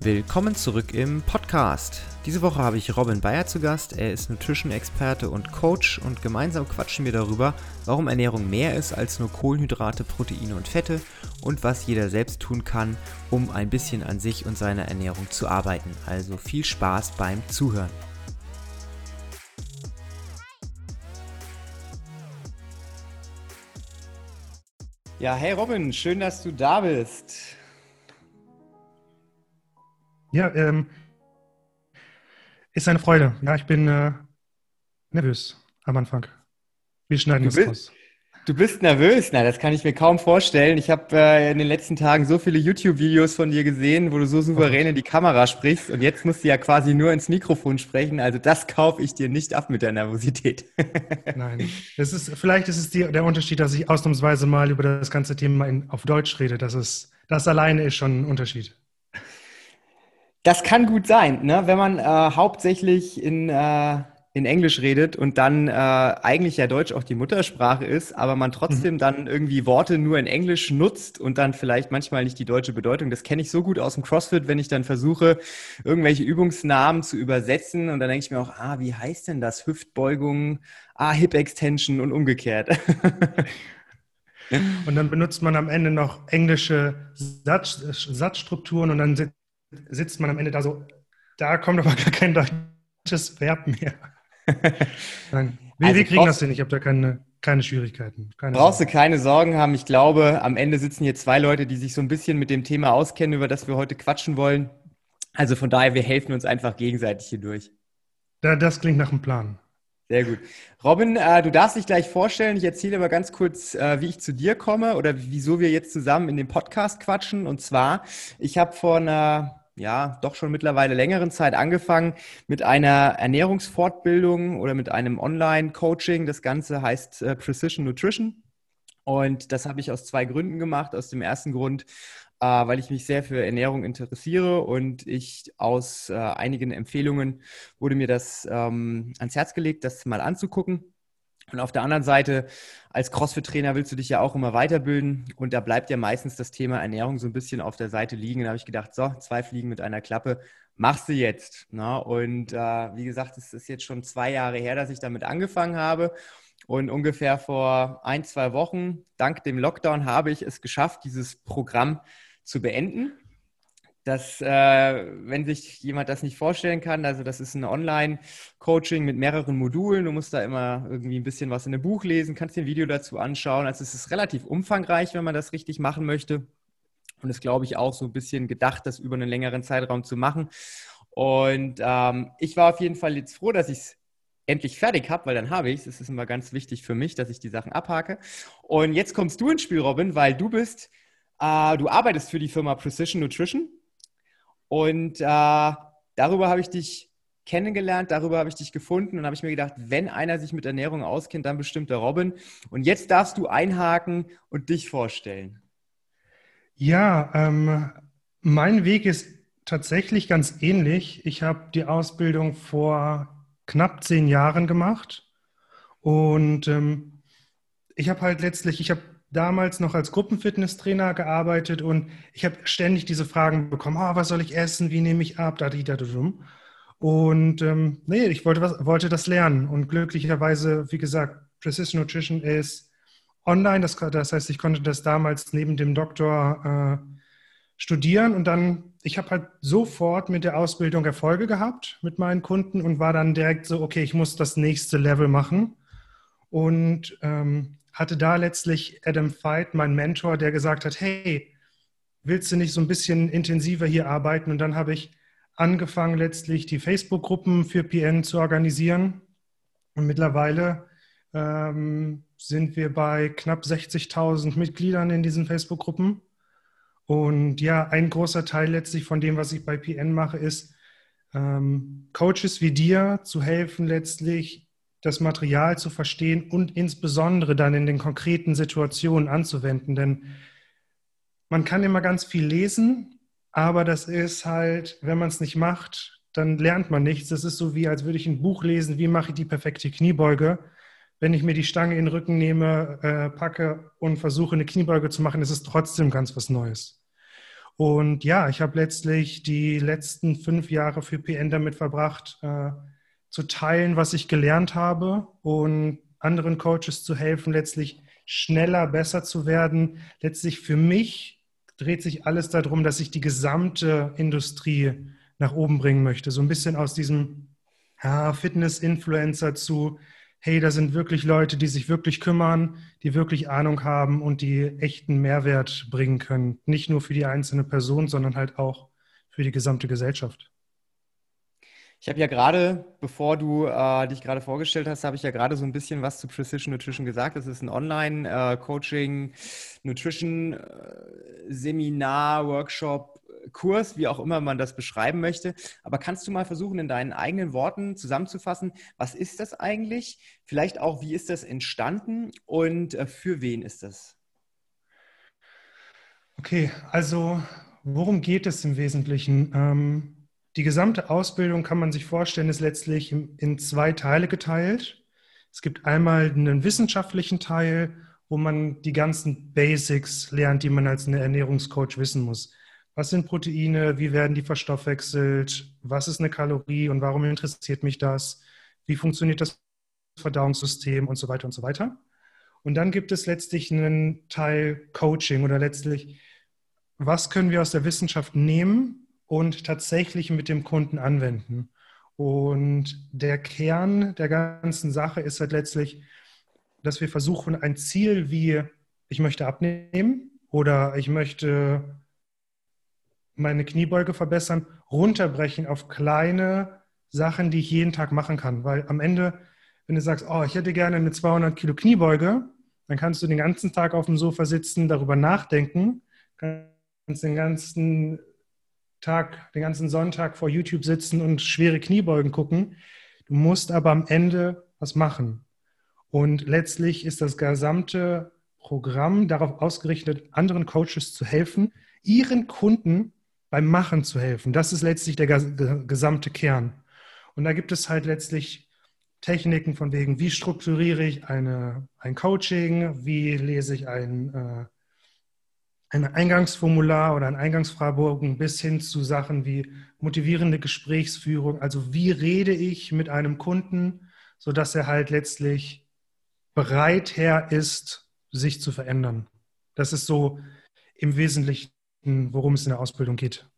Willkommen zurück im Podcast. Diese Woche habe ich Robin Bayer zu Gast. Er ist Nutrition-Experte und Coach und gemeinsam quatschen wir darüber, warum Ernährung mehr ist als nur Kohlenhydrate, Proteine und Fette und was jeder selbst tun kann, um ein bisschen an sich und seiner Ernährung zu arbeiten. Also viel Spaß beim Zuhören. Ja, hey Robin, schön, dass du da bist. Ja, ähm, ist eine Freude. Ja, ich bin äh, nervös am Anfang. Wir schneiden du das bist, raus. Du bist nervös? Na, das kann ich mir kaum vorstellen. Ich habe äh, in den letzten Tagen so viele YouTube-Videos von dir gesehen, wo du so souverän in die Kamera sprichst und jetzt musst du ja quasi nur ins Mikrofon sprechen. Also das kaufe ich dir nicht ab mit der Nervosität. Nein, es ist, vielleicht ist es die, der Unterschied, dass ich ausnahmsweise mal über das ganze Thema in, auf Deutsch rede. Das, ist, das alleine ist schon ein Unterschied. Das kann gut sein, ne? wenn man äh, hauptsächlich in, äh, in Englisch redet und dann äh, eigentlich ja Deutsch auch die Muttersprache ist, aber man trotzdem mhm. dann irgendwie Worte nur in Englisch nutzt und dann vielleicht manchmal nicht die deutsche Bedeutung. Das kenne ich so gut aus dem CrossFit, wenn ich dann versuche, irgendwelche Übungsnamen zu übersetzen und dann denke ich mir auch, ah, wie heißt denn das? Hüftbeugung, ah, Hip Extension und umgekehrt. Und dann benutzt man am Ende noch englische Satz, Satzstrukturen und dann sitzt man am Ende da so, da kommt aber gar kein deutsches Verb mehr. Nein, wir, also wir kriegen das hin, ich habe da keine, keine Schwierigkeiten. Keine brauchst Sorgen. du keine Sorgen haben. Ich glaube, am Ende sitzen hier zwei Leute, die sich so ein bisschen mit dem Thema auskennen, über das wir heute quatschen wollen. Also von daher, wir helfen uns einfach gegenseitig hier durch. Da, das klingt nach einem Plan. Sehr gut. Robin, äh, du darfst dich gleich vorstellen. Ich erzähle aber ganz kurz, äh, wie ich zu dir komme oder wieso wir jetzt zusammen in dem Podcast quatschen. Und zwar, ich habe vor einer ja, doch schon mittlerweile längeren Zeit angefangen mit einer Ernährungsfortbildung oder mit einem Online-Coaching. Das Ganze heißt äh, Precision Nutrition. Und das habe ich aus zwei Gründen gemacht. Aus dem ersten Grund, äh, weil ich mich sehr für Ernährung interessiere und ich aus äh, einigen Empfehlungen wurde mir das ähm, ans Herz gelegt, das mal anzugucken. Und auf der anderen Seite, als CrossFit-Trainer willst du dich ja auch immer weiterbilden und da bleibt ja meistens das Thema Ernährung so ein bisschen auf der Seite liegen. Da habe ich gedacht, so, zwei Fliegen mit einer Klappe, machst du jetzt. Ne? Und äh, wie gesagt, es ist jetzt schon zwei Jahre her, dass ich damit angefangen habe. Und ungefähr vor ein, zwei Wochen, dank dem Lockdown, habe ich es geschafft, dieses Programm zu beenden dass, äh, wenn sich jemand das nicht vorstellen kann, also das ist ein Online-Coaching mit mehreren Modulen. Du musst da immer irgendwie ein bisschen was in einem Buch lesen, kannst dir ein Video dazu anschauen. Also es ist relativ umfangreich, wenn man das richtig machen möchte. Und ist, glaube ich, auch so ein bisschen gedacht, das über einen längeren Zeitraum zu machen. Und ähm, ich war auf jeden Fall jetzt froh, dass ich es endlich fertig habe, weil dann habe ich es. Es ist immer ganz wichtig für mich, dass ich die Sachen abhake. Und jetzt kommst du ins Spiel, Robin, weil du bist, äh, du arbeitest für die Firma Precision Nutrition und äh, darüber habe ich dich kennengelernt, darüber habe ich dich gefunden und habe ich mir gedacht, wenn einer sich mit Ernährung auskennt, dann bestimmt der Robin. Und jetzt darfst du einhaken und dich vorstellen. Ja, ähm, mein Weg ist tatsächlich ganz ähnlich. Ich habe die Ausbildung vor knapp zehn Jahren gemacht und ähm, ich habe halt letztlich, ich habe damals noch als Gruppenfitnesstrainer gearbeitet und ich habe ständig diese Fragen bekommen, oh, was soll ich essen, wie nehme ich ab, da, da, da. Und ähm, nee, ich wollte, was, wollte das lernen. Und glücklicherweise, wie gesagt, Precision Nutrition ist online, das, das heißt, ich konnte das damals neben dem Doktor äh, studieren. Und dann, ich habe halt sofort mit der Ausbildung Erfolge gehabt mit meinen Kunden und war dann direkt so, okay, ich muss das nächste Level machen. Und ähm, hatte da letztlich Adam Veit, mein Mentor, der gesagt hat, hey, willst du nicht so ein bisschen intensiver hier arbeiten? Und dann habe ich angefangen, letztlich die Facebook-Gruppen für PN zu organisieren. Und mittlerweile ähm, sind wir bei knapp 60.000 Mitgliedern in diesen Facebook-Gruppen. Und ja, ein großer Teil letztlich von dem, was ich bei PN mache, ist, ähm, Coaches wie dir zu helfen, letztlich das Material zu verstehen und insbesondere dann in den konkreten Situationen anzuwenden. Denn man kann immer ganz viel lesen, aber das ist halt, wenn man es nicht macht, dann lernt man nichts. Das ist so wie, als würde ich ein Buch lesen, wie mache ich die perfekte Kniebeuge. Wenn ich mir die Stange in den Rücken nehme, äh, packe und versuche, eine Kniebeuge zu machen, ist es trotzdem ganz was Neues. Und ja, ich habe letztlich die letzten fünf Jahre für PN damit verbracht, äh, zu teilen, was ich gelernt habe und anderen Coaches zu helfen, letztlich schneller, besser zu werden. Letztlich für mich dreht sich alles darum, dass ich die gesamte Industrie nach oben bringen möchte. So ein bisschen aus diesem ja, Fitness-Influencer zu, hey, da sind wirklich Leute, die sich wirklich kümmern, die wirklich Ahnung haben und die echten Mehrwert bringen können. Nicht nur für die einzelne Person, sondern halt auch für die gesamte Gesellschaft. Ich habe ja gerade, bevor du äh, dich gerade vorgestellt hast, habe ich ja gerade so ein bisschen was zu Precision Nutrition gesagt. Das ist ein Online-Coaching, äh, Nutrition, äh, Seminar, Workshop, Kurs, wie auch immer man das beschreiben möchte. Aber kannst du mal versuchen, in deinen eigenen Worten zusammenzufassen, was ist das eigentlich? Vielleicht auch, wie ist das entstanden und äh, für wen ist das? Okay, also worum geht es im Wesentlichen? Ähm die gesamte Ausbildung kann man sich vorstellen, ist letztlich in zwei Teile geteilt. Es gibt einmal einen wissenschaftlichen Teil, wo man die ganzen Basics lernt, die man als eine Ernährungscoach wissen muss. Was sind Proteine? Wie werden die verstoffwechselt? Was ist eine Kalorie und warum interessiert mich das? Wie funktioniert das Verdauungssystem und so weiter und so weiter? Und dann gibt es letztlich einen Teil Coaching oder letztlich, was können wir aus der Wissenschaft nehmen und tatsächlich mit dem Kunden anwenden. Und der Kern der ganzen Sache ist halt letztlich, dass wir versuchen, ein Ziel wie ich möchte abnehmen oder ich möchte meine Kniebeuge verbessern, runterbrechen auf kleine Sachen, die ich jeden Tag machen kann. Weil am Ende, wenn du sagst, oh, ich hätte gerne eine 200 Kilo Kniebeuge, dann kannst du den ganzen Tag auf dem Sofa sitzen, darüber nachdenken, kannst den ganzen Tag, den ganzen Sonntag vor YouTube sitzen und schwere Kniebeugen gucken. Du musst aber am Ende was machen. Und letztlich ist das gesamte Programm darauf ausgerichtet, anderen Coaches zu helfen, ihren Kunden beim Machen zu helfen. Das ist letztlich der gesamte Kern. Und da gibt es halt letztlich Techniken von wegen, wie strukturiere ich eine, ein Coaching, wie lese ich ein äh, ein Eingangsformular oder ein Eingangsfragebogen bis hin zu Sachen wie motivierende Gesprächsführung. Also wie rede ich mit einem Kunden, sodass er halt letztlich bereit her ist, sich zu verändern. Das ist so im Wesentlichen, worum es in der Ausbildung geht.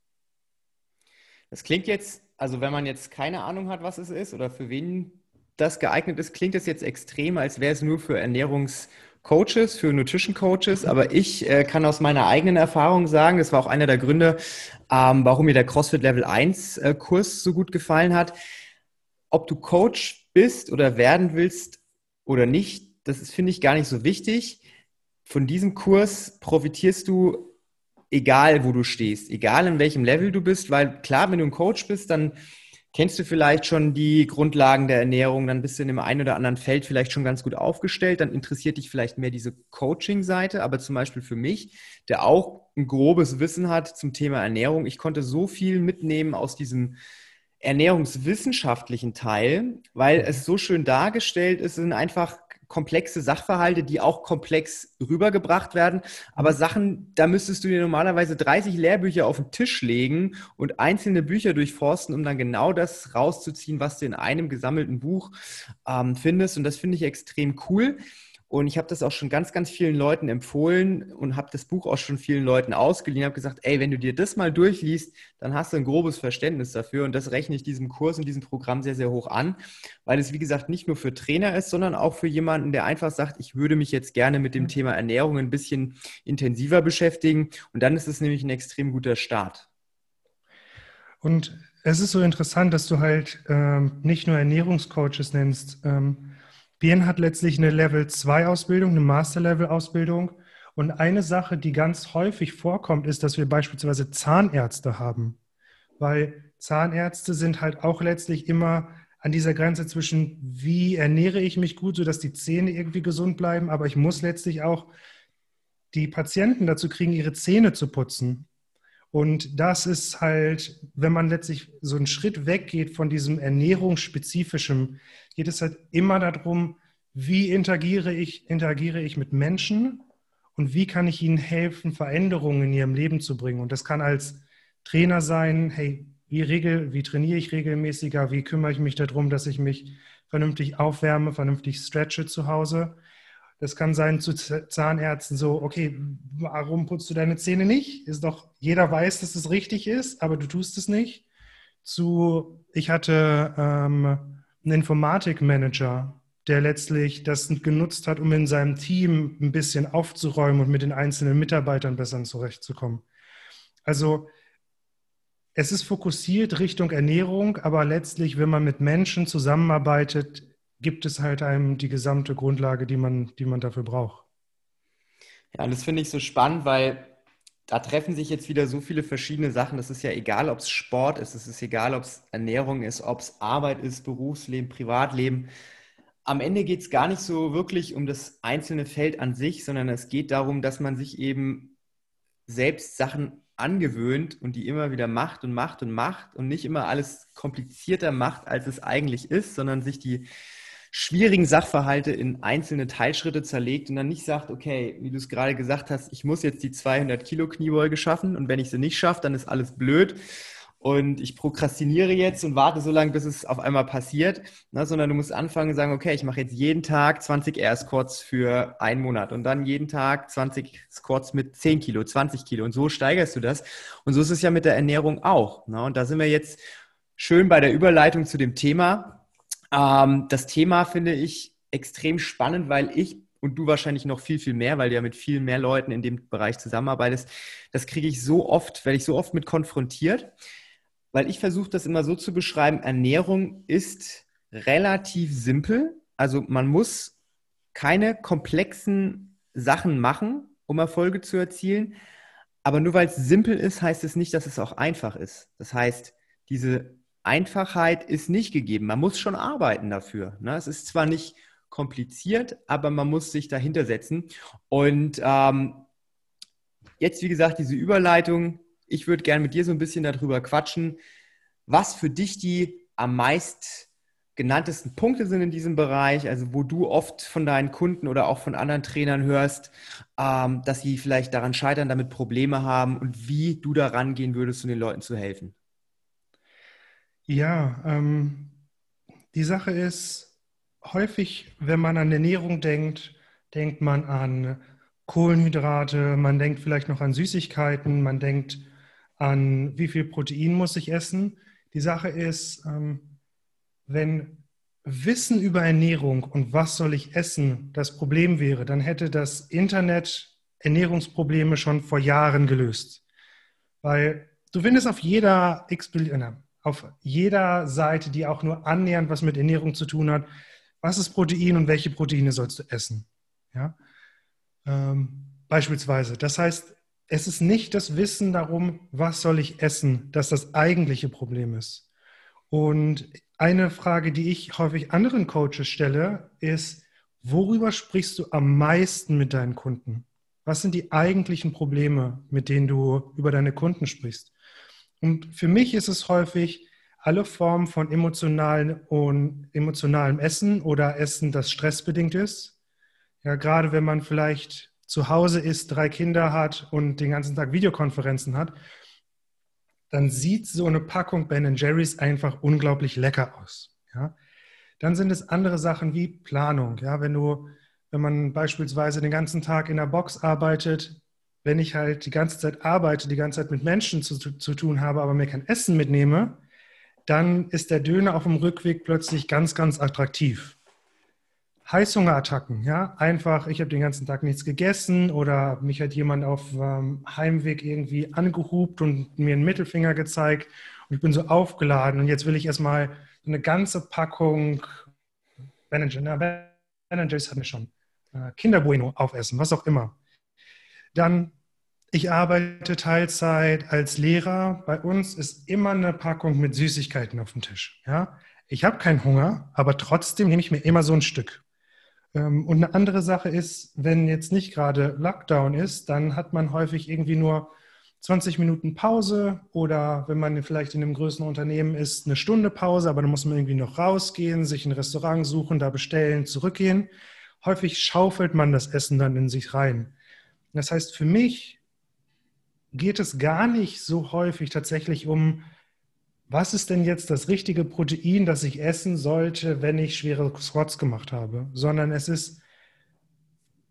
Das klingt jetzt, also wenn man jetzt keine Ahnung hat, was es ist oder für wen das geeignet ist, klingt es jetzt extrem, als wäre es nur für Ernährungs- Coaches, für Nutrition Coaches, aber ich äh, kann aus meiner eigenen Erfahrung sagen, das war auch einer der Gründe, ähm, warum mir der CrossFit Level 1 äh, Kurs so gut gefallen hat. Ob du Coach bist oder werden willst oder nicht, das ist, finde ich, gar nicht so wichtig. Von diesem Kurs profitierst du, egal wo du stehst, egal in welchem Level du bist, weil klar, wenn du ein Coach bist, dann Kennst du vielleicht schon die Grundlagen der Ernährung? Dann bist du in dem einen oder anderen Feld vielleicht schon ganz gut aufgestellt. Dann interessiert dich vielleicht mehr diese Coaching-Seite. Aber zum Beispiel für mich, der auch ein grobes Wissen hat zum Thema Ernährung, ich konnte so viel mitnehmen aus diesem ernährungswissenschaftlichen Teil, weil es so schön dargestellt ist, sind einfach komplexe Sachverhalte, die auch komplex rübergebracht werden. Aber Sachen, da müsstest du dir normalerweise 30 Lehrbücher auf den Tisch legen und einzelne Bücher durchforsten, um dann genau das rauszuziehen, was du in einem gesammelten Buch ähm, findest. Und das finde ich extrem cool. Und ich habe das auch schon ganz, ganz vielen Leuten empfohlen und habe das Buch auch schon vielen Leuten ausgeliehen. habe gesagt, ey, wenn du dir das mal durchliest, dann hast du ein grobes Verständnis dafür. Und das rechne ich diesem Kurs und diesem Programm sehr, sehr hoch an, weil es, wie gesagt, nicht nur für Trainer ist, sondern auch für jemanden, der einfach sagt, ich würde mich jetzt gerne mit dem Thema Ernährung ein bisschen intensiver beschäftigen. Und dann ist es nämlich ein extrem guter Start. Und es ist so interessant, dass du halt ähm, nicht nur Ernährungscoaches nennst. Ähm, Bien hat letztlich eine Level-2-Ausbildung, eine Master-Level-Ausbildung. Und eine Sache, die ganz häufig vorkommt, ist, dass wir beispielsweise Zahnärzte haben. Weil Zahnärzte sind halt auch letztlich immer an dieser Grenze zwischen, wie ernähre ich mich gut, sodass die Zähne irgendwie gesund bleiben, aber ich muss letztlich auch die Patienten dazu kriegen, ihre Zähne zu putzen. Und das ist halt, wenn man letztlich so einen Schritt weggeht von diesem ernährungsspezifischen, geht es halt immer darum, wie interagiere ich, interagiere ich mit Menschen und wie kann ich ihnen helfen, Veränderungen in ihrem Leben zu bringen. Und das kann als Trainer sein, hey, wie, regel, wie trainiere ich regelmäßiger, wie kümmere ich mich darum, dass ich mich vernünftig aufwärme, vernünftig stretche zu Hause. Das kann sein zu Zahnärzten so, okay, warum putzt du deine Zähne nicht? Ist doch, jeder weiß, dass es richtig ist, aber du tust es nicht. Zu, ich hatte ähm, einen Informatikmanager, der letztlich das genutzt hat, um in seinem Team ein bisschen aufzuräumen und mit den einzelnen Mitarbeitern besser zurechtzukommen. Also es ist fokussiert Richtung Ernährung, aber letztlich, wenn man mit Menschen zusammenarbeitet, gibt es halt einem die gesamte Grundlage, die man, die man dafür braucht. Ja, und das finde ich so spannend, weil da treffen sich jetzt wieder so viele verschiedene Sachen. Das ist ja egal, ob es Sport ist, es ist egal, ob es Ernährung ist, ob es Arbeit ist, Berufsleben, Privatleben. Am Ende geht es gar nicht so wirklich um das einzelne Feld an sich, sondern es geht darum, dass man sich eben selbst Sachen angewöhnt und die immer wieder macht und macht und macht und nicht immer alles komplizierter macht, als es eigentlich ist, sondern sich die schwierigen Sachverhalte in einzelne Teilschritte zerlegt und dann nicht sagt, okay, wie du es gerade gesagt hast, ich muss jetzt die 200 Kilo Kniebeuge schaffen und wenn ich sie nicht schaffe, dann ist alles blöd und ich prokrastiniere jetzt und warte so lange, bis es auf einmal passiert, ne, sondern du musst anfangen und sagen, okay, ich mache jetzt jeden Tag 20 Air Squats für einen Monat und dann jeden Tag 20 Squats mit 10 Kilo, 20 Kilo und so steigerst du das und so ist es ja mit der Ernährung auch. Ne, und da sind wir jetzt schön bei der Überleitung zu dem Thema, ähm, das Thema finde ich extrem spannend, weil ich und du wahrscheinlich noch viel, viel mehr, weil du ja mit viel mehr Leuten in dem Bereich zusammenarbeitest. Das kriege ich so oft, werde ich so oft mit konfrontiert, weil ich versuche das immer so zu beschreiben, Ernährung ist relativ simpel. Also man muss keine komplexen Sachen machen, um Erfolge zu erzielen. Aber nur weil es simpel ist, heißt es nicht, dass es auch einfach ist. Das heißt, diese Einfachheit ist nicht gegeben. Man muss schon arbeiten dafür. Ne? Es ist zwar nicht kompliziert, aber man muss sich dahinter setzen. Und ähm, jetzt, wie gesagt, diese Überleitung. Ich würde gerne mit dir so ein bisschen darüber quatschen, was für dich die am meist genanntesten Punkte sind in diesem Bereich, also wo du oft von deinen Kunden oder auch von anderen Trainern hörst, ähm, dass sie vielleicht daran scheitern, damit Probleme haben und wie du da rangehen würdest, um den Leuten zu helfen. Ja, ähm, die Sache ist, häufig, wenn man an Ernährung denkt, denkt man an Kohlenhydrate, man denkt vielleicht noch an Süßigkeiten, man denkt an, wie viel Protein muss ich essen. Die Sache ist, ähm, wenn Wissen über Ernährung und was soll ich essen das Problem wäre, dann hätte das Internet Ernährungsprobleme schon vor Jahren gelöst. Weil du findest auf jeder X, auf jeder Seite, die auch nur annähernd was mit Ernährung zu tun hat, was ist Protein und welche Proteine sollst du essen. Ja? Ähm, beispielsweise. Das heißt, es ist nicht das Wissen darum, was soll ich essen, das das eigentliche Problem ist. Und eine Frage, die ich häufig anderen Coaches stelle, ist, worüber sprichst du am meisten mit deinen Kunden? Was sind die eigentlichen Probleme, mit denen du über deine Kunden sprichst? Und für mich ist es häufig alle Formen von emotionalen und emotionalem Essen oder Essen, das stressbedingt ist. Ja, gerade wenn man vielleicht zu Hause ist, drei Kinder hat und den ganzen Tag Videokonferenzen hat, dann sieht so eine Packung Ben Jerry's einfach unglaublich lecker aus. Ja? Dann sind es andere Sachen wie Planung. Ja? Wenn du, wenn man beispielsweise den ganzen Tag in der Box arbeitet, wenn ich halt die ganze Zeit arbeite, die ganze Zeit mit Menschen zu, zu, tun habe, aber mir kein Essen mitnehme, dann ist der Döner auf dem Rückweg plötzlich ganz, ganz attraktiv. Heißhungerattacken, ja, einfach, ich habe den ganzen Tag nichts gegessen oder mich hat jemand auf ähm, Heimweg irgendwie angehupt und mir einen Mittelfinger gezeigt und ich bin so aufgeladen und jetzt will ich erstmal eine ganze Packung Ben Jerry's hat mir schon äh, Kinderbueno aufessen, was auch immer. Dann, ich arbeite Teilzeit als Lehrer. Bei uns ist immer eine Packung mit Süßigkeiten auf dem Tisch. Ja? Ich habe keinen Hunger, aber trotzdem nehme ich mir immer so ein Stück. Ähm, und eine andere Sache ist, wenn jetzt nicht gerade Lockdown ist, dann hat man häufig irgendwie nur 20 Minuten Pause oder wenn man vielleicht in einem größeren Unternehmen ist, eine Stunde Pause, aber dann muss man irgendwie noch rausgehen, sich ein Restaurant suchen, da bestellen, zurückgehen. Häufig schaufelt man das Essen dann in sich rein. Das heißt, für mich geht es gar nicht so häufig tatsächlich um, was ist denn jetzt das richtige Protein, das ich essen sollte, wenn ich schwere Squats gemacht habe, sondern es ist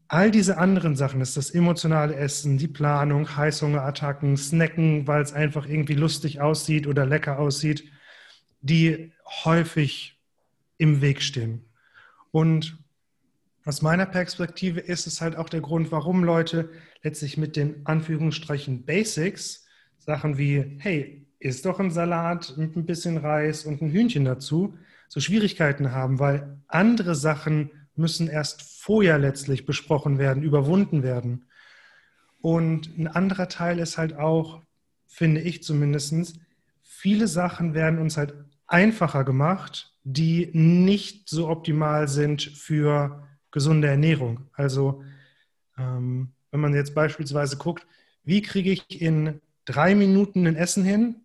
all diese anderen Sachen, es ist das emotionale Essen, die Planung, Heißhungerattacken, Snacken, weil es einfach irgendwie lustig aussieht oder lecker aussieht, die häufig im Weg stehen. Und aus meiner Perspektive ist es halt auch der Grund, warum Leute letztlich mit den Anführungsstrichen Basics, Sachen wie, hey, isst doch ein Salat mit ein bisschen Reis und ein Hühnchen dazu, so Schwierigkeiten haben, weil andere Sachen müssen erst vorher letztlich besprochen werden, überwunden werden. Und ein anderer Teil ist halt auch, finde ich zumindest, viele Sachen werden uns halt einfacher gemacht, die nicht so optimal sind für gesunde Ernährung. Also ähm, wenn man jetzt beispielsweise guckt, wie kriege ich in drei Minuten ein Essen hin,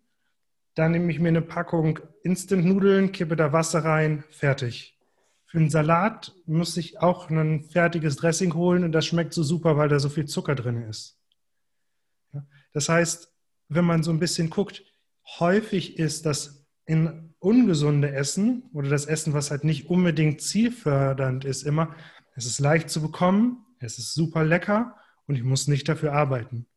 dann nehme ich mir eine Packung Instant-Nudeln, kippe da Wasser rein, fertig. Für einen Salat muss ich auch ein fertiges Dressing holen und das schmeckt so super, weil da so viel Zucker drin ist. Das heißt, wenn man so ein bisschen guckt, häufig ist das in ungesunde Essen oder das Essen, was halt nicht unbedingt zielfördernd ist, immer, es ist leicht zu bekommen, es ist super lecker und ich muss nicht dafür arbeiten.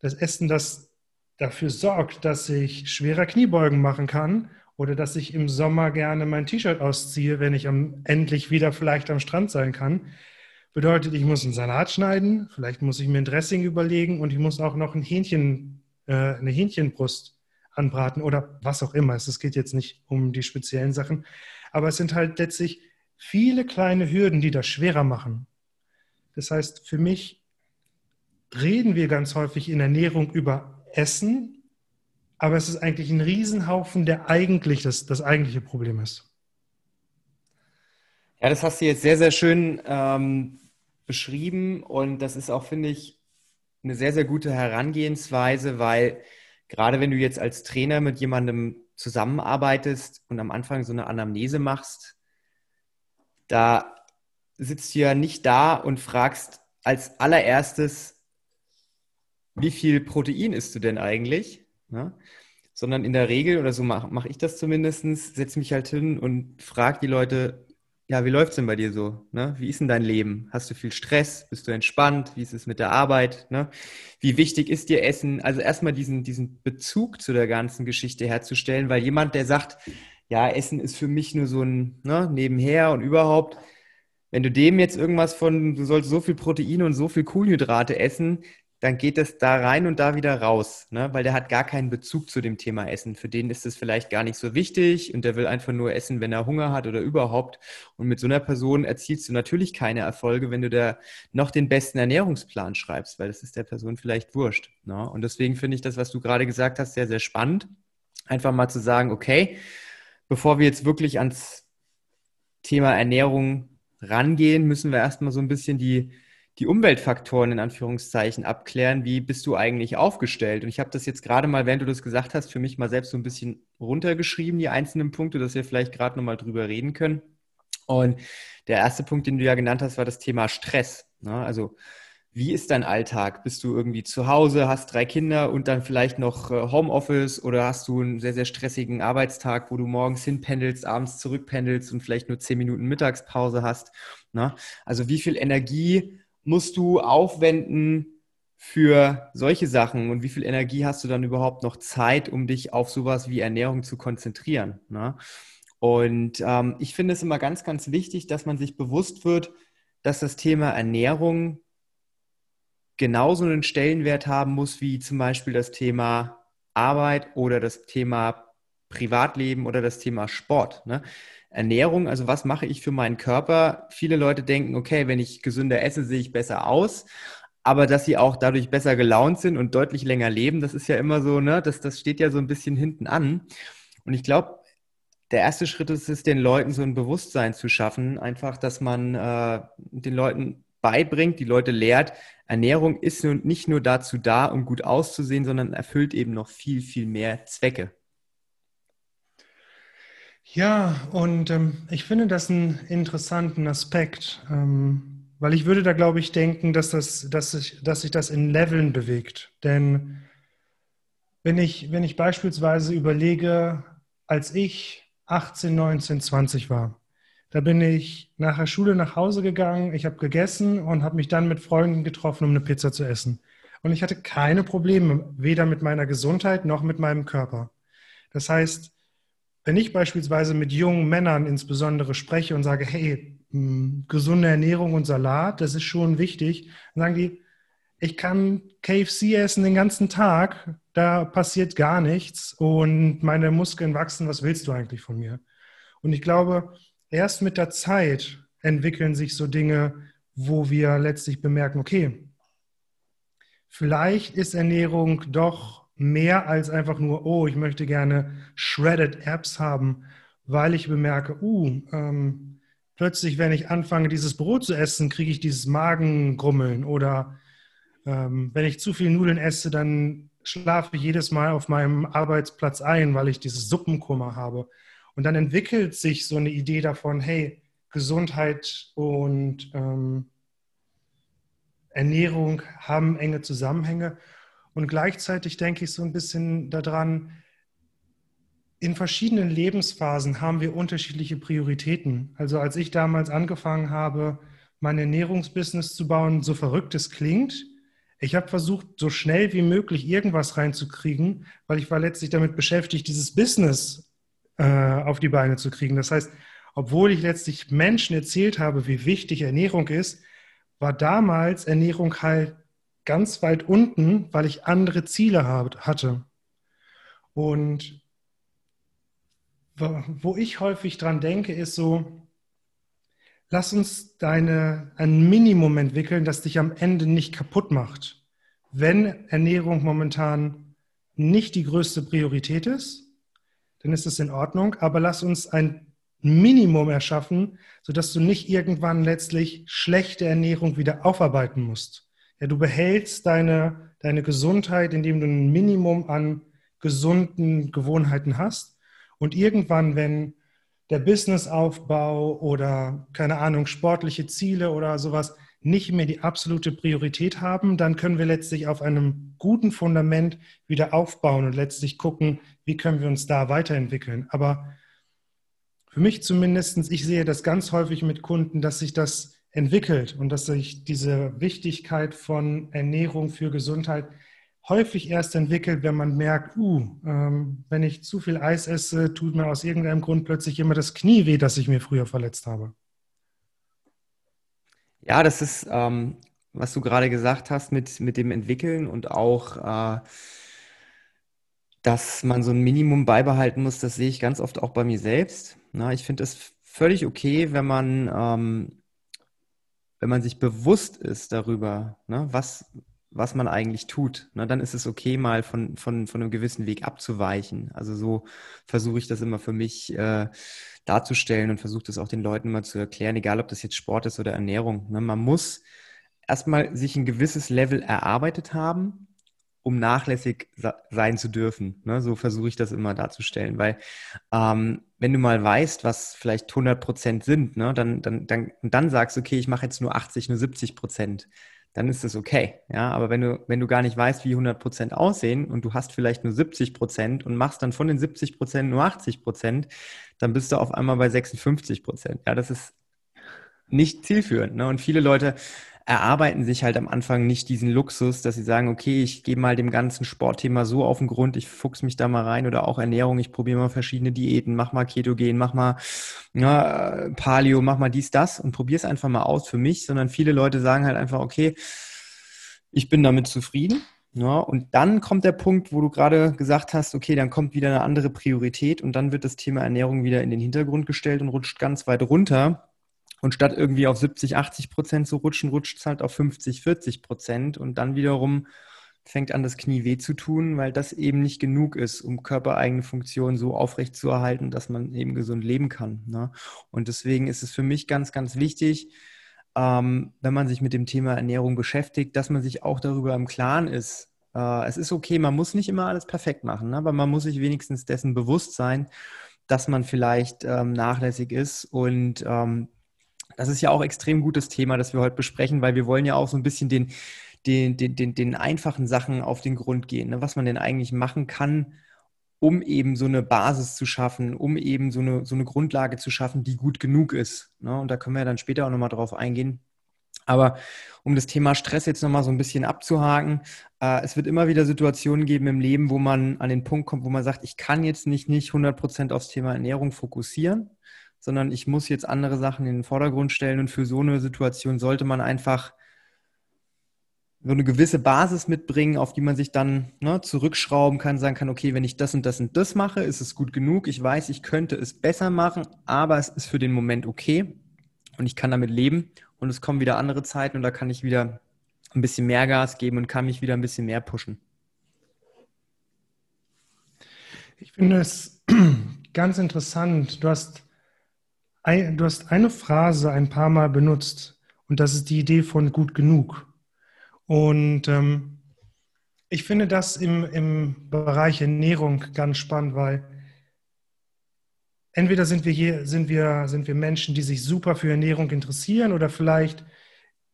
Das Essen, das dafür sorgt, dass ich schwerer Kniebeugen machen kann oder dass ich im Sommer gerne mein T-Shirt ausziehe, wenn ich am, endlich wieder vielleicht am Strand sein kann, bedeutet, ich muss einen Salat schneiden, vielleicht muss ich mir ein Dressing überlegen und ich muss auch noch ein Hähnchen, äh, eine Hähnchenbrust anbraten oder was auch immer. Es geht jetzt nicht um die speziellen Sachen, aber es sind halt letztlich viele kleine Hürden, die das schwerer machen. Das heißt, für mich reden wir ganz häufig in Ernährung über Essen, aber es ist eigentlich ein Riesenhaufen, der eigentlich das, das eigentliche Problem ist. Ja, das hast du jetzt sehr, sehr schön ähm, beschrieben und das ist auch, finde ich, eine sehr, sehr gute Herangehensweise, weil gerade wenn du jetzt als Trainer mit jemandem zusammenarbeitest und am Anfang so eine Anamnese machst, da sitzt du ja nicht da und fragst als allererstes, wie viel Protein isst du denn eigentlich? Ne? Sondern in der Regel, oder so mache mach ich das zumindest, setze mich halt hin und frage die Leute, ja, wie läuft es denn bei dir so? Ne? Wie ist denn dein Leben? Hast du viel Stress? Bist du entspannt? Wie ist es mit der Arbeit? Ne? Wie wichtig ist dir Essen? Also erstmal diesen, diesen Bezug zu der ganzen Geschichte herzustellen, weil jemand, der sagt, ja, Essen ist für mich nur so ein ne, Nebenher und überhaupt, wenn du dem jetzt irgendwas von, du sollst so viel Proteine und so viel Kohlenhydrate essen, dann geht es da rein und da wieder raus, ne? weil der hat gar keinen Bezug zu dem Thema Essen. Für den ist es vielleicht gar nicht so wichtig und der will einfach nur essen, wenn er Hunger hat oder überhaupt. Und mit so einer Person erzielst du natürlich keine Erfolge, wenn du da noch den besten Ernährungsplan schreibst, weil das ist der Person vielleicht wurscht. Ne? Und deswegen finde ich das, was du gerade gesagt hast, sehr, sehr spannend. Einfach mal zu sagen, okay, bevor wir jetzt wirklich ans Thema Ernährung rangehen, müssen wir erstmal so ein bisschen die die Umweltfaktoren in Anführungszeichen abklären. Wie bist du eigentlich aufgestellt? Und ich habe das jetzt gerade mal, während du das gesagt hast, für mich mal selbst so ein bisschen runtergeschrieben, die einzelnen Punkte, dass wir vielleicht gerade nochmal drüber reden können. Und der erste Punkt, den du ja genannt hast, war das Thema Stress. Ne? Also wie ist dein Alltag? Bist du irgendwie zu Hause, hast drei Kinder und dann vielleicht noch äh, Homeoffice oder hast du einen sehr, sehr stressigen Arbeitstag, wo du morgens hinpendelst, abends zurückpendelst und vielleicht nur zehn Minuten Mittagspause hast? Ne? Also wie viel Energie musst du aufwenden für solche Sachen und wie viel Energie hast du dann überhaupt noch Zeit, um dich auf sowas wie Ernährung zu konzentrieren? Ne? Und ähm, ich finde es immer ganz, ganz wichtig, dass man sich bewusst wird, dass das Thema Ernährung genauso einen Stellenwert haben muss wie zum Beispiel das Thema Arbeit oder das Thema Privatleben oder das Thema Sport. Ne? Ernährung, also was mache ich für meinen Körper? Viele Leute denken, okay, wenn ich gesünder esse, sehe ich besser aus. Aber dass sie auch dadurch besser gelaunt sind und deutlich länger leben, das ist ja immer so, ne, das, das steht ja so ein bisschen hinten an. Und ich glaube, der erste Schritt ist es, den Leuten so ein Bewusstsein zu schaffen, einfach, dass man äh, den Leuten beibringt, die Leute lehrt, Ernährung ist nicht nur dazu da, um gut auszusehen, sondern erfüllt eben noch viel, viel mehr Zwecke. Ja, und ähm, ich finde das einen interessanten Aspekt. Ähm, weil ich würde da, glaube ich, denken, dass, das, dass, sich, dass sich das in Leveln bewegt. Denn wenn ich, wenn ich beispielsweise überlege, als ich 18, 19, 20 war, da bin ich nach der Schule nach Hause gegangen, ich habe gegessen und habe mich dann mit Freunden getroffen, um eine Pizza zu essen. Und ich hatte keine Probleme, weder mit meiner Gesundheit noch mit meinem Körper. Das heißt, wenn ich beispielsweise mit jungen Männern insbesondere spreche und sage, hey, hm, gesunde Ernährung und Salat, das ist schon wichtig, dann sagen die, ich kann KFC essen den ganzen Tag, da passiert gar nichts und meine Muskeln wachsen, was willst du eigentlich von mir? Und ich glaube, erst mit der Zeit entwickeln sich so Dinge, wo wir letztlich bemerken, okay, vielleicht ist Ernährung doch mehr als einfach nur, oh, ich möchte gerne Shredded Apps haben, weil ich bemerke, uh, ähm, plötzlich, wenn ich anfange, dieses Brot zu essen, kriege ich dieses Magengrummeln oder ähm, wenn ich zu viel Nudeln esse, dann schlafe ich jedes Mal auf meinem Arbeitsplatz ein, weil ich dieses Suppenkummer habe. Und dann entwickelt sich so eine Idee davon, hey, Gesundheit und ähm, Ernährung haben enge Zusammenhänge. Und gleichzeitig denke ich so ein bisschen daran, in verschiedenen Lebensphasen haben wir unterschiedliche Prioritäten. Also als ich damals angefangen habe, mein Ernährungsbusiness zu bauen, so verrückt es klingt, ich habe versucht, so schnell wie möglich irgendwas reinzukriegen, weil ich war letztlich damit beschäftigt, dieses Business äh, auf die Beine zu kriegen. Das heißt, obwohl ich letztlich Menschen erzählt habe, wie wichtig Ernährung ist, war damals Ernährung halt ganz weit unten, weil ich andere Ziele hatte. Und wo ich häufig dran denke, ist so, lass uns deine, ein Minimum entwickeln, das dich am Ende nicht kaputt macht. Wenn Ernährung momentan nicht die größte Priorität ist, dann ist es in Ordnung, aber lass uns ein Minimum erschaffen, sodass du nicht irgendwann letztlich schlechte Ernährung wieder aufarbeiten musst. Ja, du behältst deine, deine Gesundheit, indem du ein Minimum an gesunden Gewohnheiten hast. Und irgendwann, wenn der Businessaufbau oder keine Ahnung, sportliche Ziele oder sowas nicht mehr die absolute Priorität haben, dann können wir letztlich auf einem guten Fundament wieder aufbauen und letztlich gucken, wie können wir uns da weiterentwickeln. Aber für mich zumindest, ich sehe das ganz häufig mit Kunden, dass sich das entwickelt und dass sich diese Wichtigkeit von Ernährung für Gesundheit häufig erst entwickelt, wenn man merkt, uh, ähm, wenn ich zu viel Eis esse, tut mir aus irgendeinem Grund plötzlich immer das Knie weh, das ich mir früher verletzt habe. Ja, das ist, ähm, was du gerade gesagt hast mit, mit dem Entwickeln und auch, äh, dass man so ein Minimum beibehalten muss, das sehe ich ganz oft auch bei mir selbst. Na, ich finde es völlig okay, wenn man ähm, wenn man sich bewusst ist darüber, ne, was, was man eigentlich tut, ne, dann ist es okay, mal von, von, von einem gewissen Weg abzuweichen. Also so versuche ich das immer für mich äh, darzustellen und versuche das auch den Leuten mal zu erklären, egal ob das jetzt Sport ist oder Ernährung. Ne. Man muss erstmal sich ein gewisses Level erarbeitet haben, um nachlässig sein zu dürfen. Ne? So versuche ich das immer darzustellen, weil ähm, wenn du mal weißt, was vielleicht 100 Prozent sind, ne, dann, dann, dann, dann sagst, okay, ich mache jetzt nur 80, nur 70 Prozent, dann ist das okay. Ja, aber wenn du, wenn du gar nicht weißt, wie 100 Prozent aussehen und du hast vielleicht nur 70 Prozent und machst dann von den 70 Prozent nur 80 Prozent, dann bist du auf einmal bei 56 Prozent. Ja, das ist nicht zielführend. Ne? Und viele Leute erarbeiten sich halt am Anfang nicht diesen Luxus, dass sie sagen, okay, ich gehe mal dem ganzen Sportthema so auf den Grund, ich fuchs mich da mal rein oder auch Ernährung, ich probiere mal verschiedene Diäten, mach mal Ketogen, mach mal ja, Paleo, mach mal dies, das und probiere es einfach mal aus für mich, sondern viele Leute sagen halt einfach, okay, ich bin damit zufrieden. Ja, und dann kommt der Punkt, wo du gerade gesagt hast, okay, dann kommt wieder eine andere Priorität und dann wird das Thema Ernährung wieder in den Hintergrund gestellt und rutscht ganz weit runter. Und statt irgendwie auf 70, 80 Prozent zu rutschen, rutscht es halt auf 50, 40 Prozent. Und dann wiederum fängt an, das Knie weh zu tun, weil das eben nicht genug ist, um körpereigene Funktionen so aufrecht zu erhalten, dass man eben gesund leben kann. Ne? Und deswegen ist es für mich ganz, ganz wichtig, ähm, wenn man sich mit dem Thema Ernährung beschäftigt, dass man sich auch darüber im Klaren ist. Äh, es ist okay, man muss nicht immer alles perfekt machen, ne? aber man muss sich wenigstens dessen bewusst sein, dass man vielleicht ähm, nachlässig ist und ähm, das ist ja auch extrem gutes Thema, das wir heute besprechen, weil wir wollen ja auch so ein bisschen den, den, den, den, den einfachen Sachen auf den Grund gehen, ne? was man denn eigentlich machen kann, um eben so eine Basis zu schaffen, um eben so eine, so eine Grundlage zu schaffen, die gut genug ist. Ne? Und da können wir dann später auch nochmal drauf eingehen. Aber um das Thema Stress jetzt nochmal so ein bisschen abzuhaken, äh, es wird immer wieder Situationen geben im Leben, wo man an den Punkt kommt, wo man sagt, ich kann jetzt nicht, nicht 100% aufs Thema Ernährung fokussieren, sondern ich muss jetzt andere Sachen in den Vordergrund stellen. Und für so eine Situation sollte man einfach so eine gewisse Basis mitbringen, auf die man sich dann ne, zurückschrauben kann, sagen kann, okay, wenn ich das und das und das mache, ist es gut genug. Ich weiß, ich könnte es besser machen, aber es ist für den Moment okay und ich kann damit leben und es kommen wieder andere Zeiten und da kann ich wieder ein bisschen mehr Gas geben und kann mich wieder ein bisschen mehr pushen. Ich finde es ganz interessant. Du hast, ein, du hast eine Phrase ein paar Mal benutzt und das ist die Idee von gut genug. Und ähm, ich finde das im, im Bereich Ernährung ganz spannend, weil entweder sind wir hier, sind wir, sind wir Menschen, die sich super für Ernährung interessieren oder vielleicht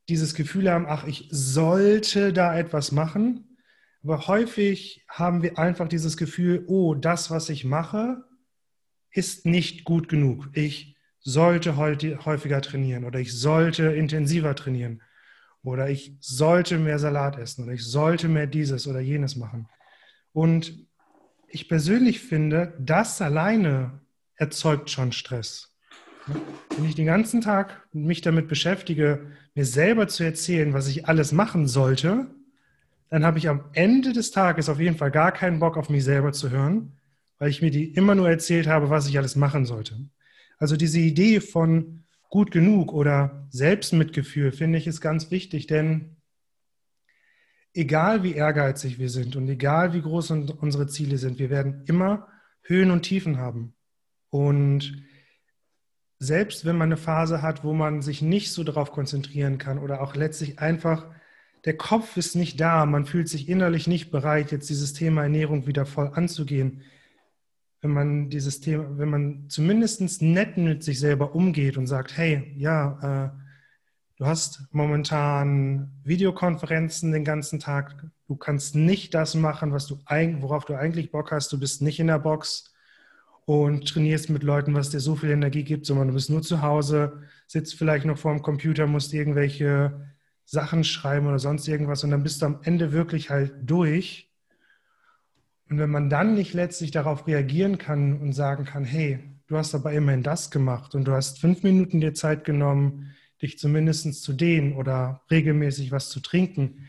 dieses Gefühl haben, ach, ich sollte da etwas machen. Aber häufig haben wir einfach dieses Gefühl, oh, das, was ich mache, ist nicht gut genug. Ich sollte häufiger trainieren oder ich sollte intensiver trainieren oder ich sollte mehr Salat essen oder ich sollte mehr dieses oder jenes machen. Und ich persönlich finde, das alleine erzeugt schon Stress. Wenn ich den ganzen Tag mich damit beschäftige, mir selber zu erzählen, was ich alles machen sollte, dann habe ich am Ende des Tages auf jeden Fall gar keinen Bock auf mich selber zu hören, weil ich mir die immer nur erzählt habe, was ich alles machen sollte. Also diese Idee von gut genug oder Selbstmitgefühl finde ich ist ganz wichtig, denn egal wie ehrgeizig wir sind und egal wie groß unsere Ziele sind, wir werden immer Höhen und Tiefen haben. Und selbst wenn man eine Phase hat, wo man sich nicht so darauf konzentrieren kann oder auch letztlich einfach der Kopf ist nicht da, man fühlt sich innerlich nicht bereit, jetzt dieses Thema Ernährung wieder voll anzugehen, wenn man dieses Thema, wenn man zumindest nett mit sich selber umgeht und sagt, hey, ja, äh, du hast momentan Videokonferenzen den ganzen Tag, du kannst nicht das machen, was du worauf du eigentlich Bock hast, du bist nicht in der Box und trainierst mit Leuten, was dir so viel Energie gibt, sondern du bist nur zu Hause, sitzt vielleicht noch vor dem Computer, musst irgendwelche Sachen schreiben oder sonst irgendwas und dann bist du am Ende wirklich halt durch und wenn man dann nicht letztlich darauf reagieren kann und sagen kann, hey, du hast aber immerhin das gemacht und du hast fünf Minuten dir Zeit genommen, dich zumindest zu dehnen oder regelmäßig was zu trinken,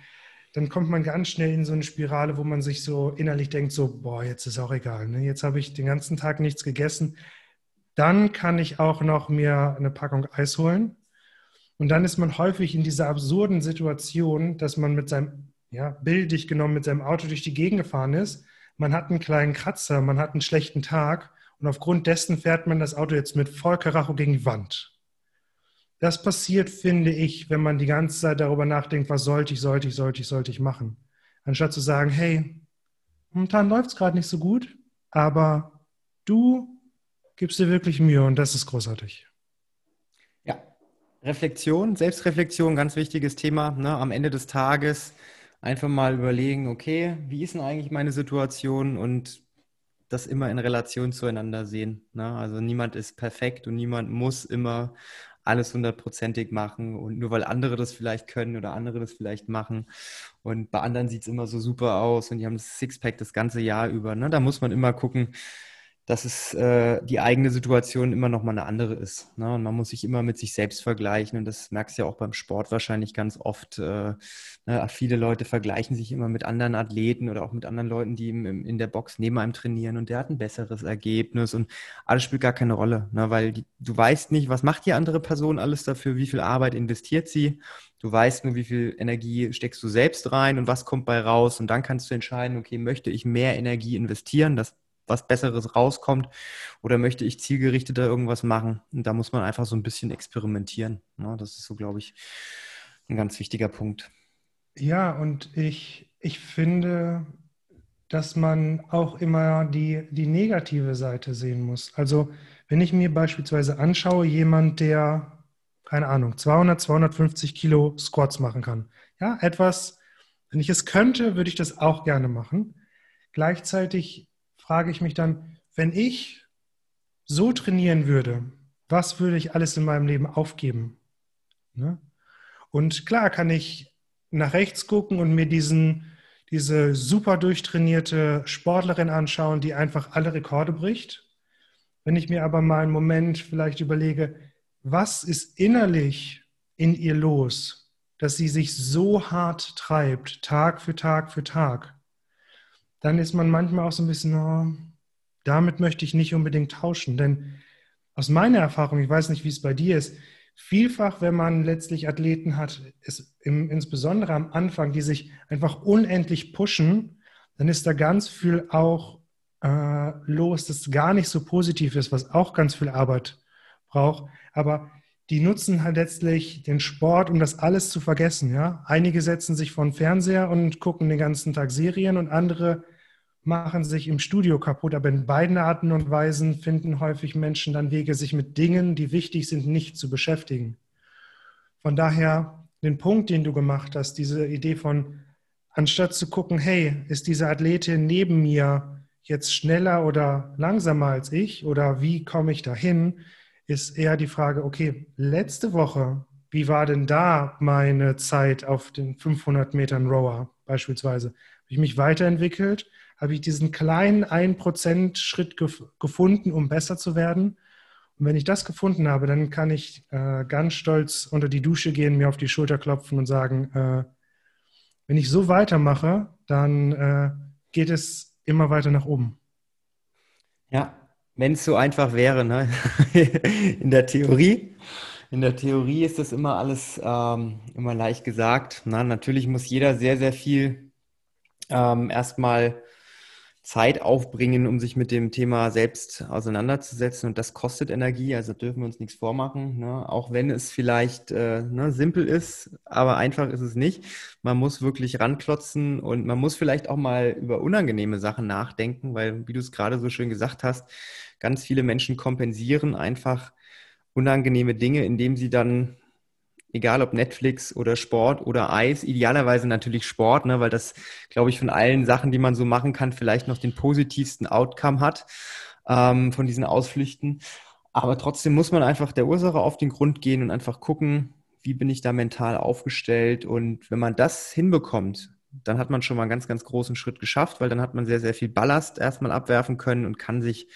dann kommt man ganz schnell in so eine Spirale, wo man sich so innerlich denkt, so, boah, jetzt ist auch egal, ne? jetzt habe ich den ganzen Tag nichts gegessen. Dann kann ich auch noch mir eine Packung Eis holen. Und dann ist man häufig in dieser absurden Situation, dass man mit seinem, ja, bildlich genommen, mit seinem Auto durch die Gegend gefahren ist man hat einen kleinen Kratzer, man hat einen schlechten Tag und aufgrund dessen fährt man das Auto jetzt mit Vollkaracho gegen die Wand. Das passiert, finde ich, wenn man die ganze Zeit darüber nachdenkt, was sollte ich, sollte ich, sollte ich, sollte ich machen. Anstatt zu sagen, hey, momentan läuft es gerade nicht so gut, aber du gibst dir wirklich Mühe und das ist großartig. Ja, Reflexion, Selbstreflexion, ganz wichtiges Thema. Ne? Am Ende des Tages einfach mal überlegen, okay, wie ist denn eigentlich meine Situation und das immer in Relation zueinander sehen. Ne? Also niemand ist perfekt und niemand muss immer alles hundertprozentig machen und nur weil andere das vielleicht können oder andere das vielleicht machen und bei anderen sieht es immer so super aus und die haben das Sixpack das ganze Jahr über. Ne? Da muss man immer gucken, dass es äh, die eigene Situation immer noch mal eine andere ist. Ne? Und man muss sich immer mit sich selbst vergleichen. Und das merkst du ja auch beim Sport wahrscheinlich ganz oft. Äh, ne? Viele Leute vergleichen sich immer mit anderen Athleten oder auch mit anderen Leuten, die im, im, in der Box neben einem trainieren und der hat ein besseres Ergebnis. Und alles spielt gar keine Rolle, ne? weil die, du weißt nicht, was macht die andere Person alles dafür, wie viel Arbeit investiert sie. Du weißt nur, wie viel Energie steckst du selbst rein und was kommt bei raus. Und dann kannst du entscheiden, okay, möchte ich mehr Energie investieren? Das was Besseres rauskommt oder möchte ich zielgerichteter irgendwas machen? Und da muss man einfach so ein bisschen experimentieren. Ne? Das ist so, glaube ich, ein ganz wichtiger Punkt. Ja, und ich, ich finde, dass man auch immer die, die negative Seite sehen muss. Also wenn ich mir beispielsweise anschaue, jemand, der keine Ahnung, 200, 250 Kilo Squats machen kann. Ja, etwas, wenn ich es könnte, würde ich das auch gerne machen. Gleichzeitig frage ich mich dann, wenn ich so trainieren würde, was würde ich alles in meinem Leben aufgeben? Ne? Und klar kann ich nach rechts gucken und mir diesen, diese super durchtrainierte Sportlerin anschauen, die einfach alle Rekorde bricht. Wenn ich mir aber mal einen Moment vielleicht überlege, was ist innerlich in ihr los, dass sie sich so hart treibt, Tag für Tag für Tag, dann ist man manchmal auch so ein bisschen, oh, damit möchte ich nicht unbedingt tauschen. Denn aus meiner Erfahrung, ich weiß nicht, wie es bei dir ist, vielfach, wenn man letztlich Athleten hat, ist im, insbesondere am Anfang, die sich einfach unendlich pushen, dann ist da ganz viel auch äh, los, das gar nicht so positiv ist, was auch ganz viel Arbeit braucht. Aber die nutzen halt letztlich den Sport, um das alles zu vergessen. Ja? Einige setzen sich vor den Fernseher und gucken den ganzen Tag Serien und andere machen sich im Studio kaputt. Aber in beiden Arten und Weisen finden häufig Menschen dann Wege, sich mit Dingen, die wichtig sind, nicht zu beschäftigen. Von daher den Punkt, den du gemacht hast, diese Idee von, anstatt zu gucken, hey, ist diese Athletin neben mir jetzt schneller oder langsamer als ich oder wie komme ich dahin, ist eher die Frage, okay, letzte Woche, wie war denn da meine Zeit auf den 500 Metern Rower beispielsweise? Habe ich mich weiterentwickelt? Habe ich diesen kleinen 1% Schritt gef gefunden, um besser zu werden. Und wenn ich das gefunden habe, dann kann ich äh, ganz stolz unter die Dusche gehen, mir auf die Schulter klopfen und sagen, äh, wenn ich so weitermache, dann äh, geht es immer weiter nach oben. Ja, wenn es so einfach wäre, ne? in der Theorie. In der Theorie ist das immer alles ähm, immer leicht gesagt. Na, natürlich muss jeder sehr, sehr viel ähm, erstmal Zeit aufbringen, um sich mit dem Thema selbst auseinanderzusetzen. Und das kostet Energie, also dürfen wir uns nichts vormachen. Ne? Auch wenn es vielleicht äh, ne, simpel ist, aber einfach ist es nicht. Man muss wirklich ranklotzen und man muss vielleicht auch mal über unangenehme Sachen nachdenken, weil, wie du es gerade so schön gesagt hast, ganz viele Menschen kompensieren einfach unangenehme Dinge, indem sie dann egal ob Netflix oder Sport oder Eis, idealerweise natürlich Sport, ne, weil das, glaube ich, von allen Sachen, die man so machen kann, vielleicht noch den positivsten Outcome hat ähm, von diesen Ausflüchten. Aber trotzdem muss man einfach der Ursache auf den Grund gehen und einfach gucken, wie bin ich da mental aufgestellt. Und wenn man das hinbekommt, dann hat man schon mal einen ganz, ganz großen Schritt geschafft, weil dann hat man sehr, sehr viel Ballast erstmal abwerfen können und kann sich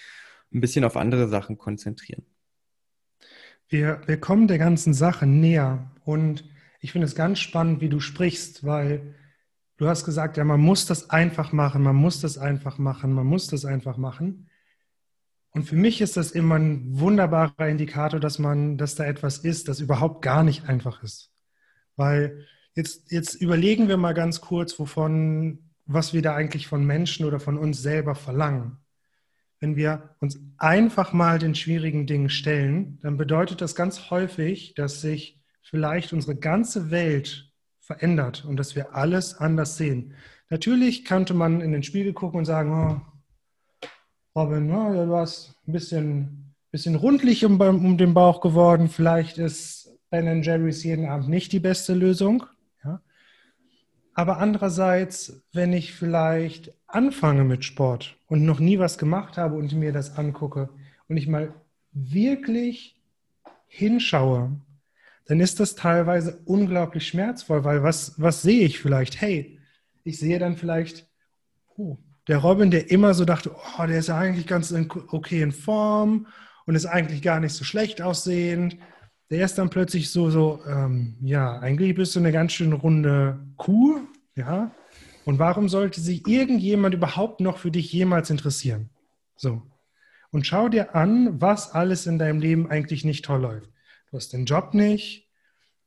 ein bisschen auf andere Sachen konzentrieren. Wir, wir kommen der ganzen Sache näher und ich finde es ganz spannend, wie du sprichst, weil du hast gesagt, ja, man muss das einfach machen, man muss das einfach machen, man muss das einfach machen. Und für mich ist das immer ein wunderbarer Indikator, dass man, dass da etwas ist, das überhaupt gar nicht einfach ist. Weil jetzt, jetzt überlegen wir mal ganz kurz, wovon, was wir da eigentlich von Menschen oder von uns selber verlangen wenn wir uns einfach mal den schwierigen Dingen stellen, dann bedeutet das ganz häufig, dass sich vielleicht unsere ganze Welt verändert und dass wir alles anders sehen. Natürlich könnte man in den Spiegel gucken und sagen, oh, Robin, oh, du hast ein bisschen, bisschen rundlich um, um den Bauch geworden. Vielleicht ist Ben Jerry's jeden Abend nicht die beste Lösung. Ja? Aber andererseits, wenn ich vielleicht anfange mit Sport und noch nie was gemacht habe und mir das angucke und ich mal wirklich hinschaue, dann ist das teilweise unglaublich schmerzvoll, weil was, was sehe ich vielleicht? Hey, ich sehe dann vielleicht, oh, der Robin, der immer so dachte, oh, der ist ja eigentlich ganz okay in Form und ist eigentlich gar nicht so schlecht aussehend. Der ist dann plötzlich so, so, ähm, ja, eigentlich bist du eine ganz schön runde Kuh, ja, und warum sollte sich irgendjemand überhaupt noch für dich jemals interessieren? So. Und schau dir an, was alles in deinem Leben eigentlich nicht toll läuft. Du hast den Job nicht,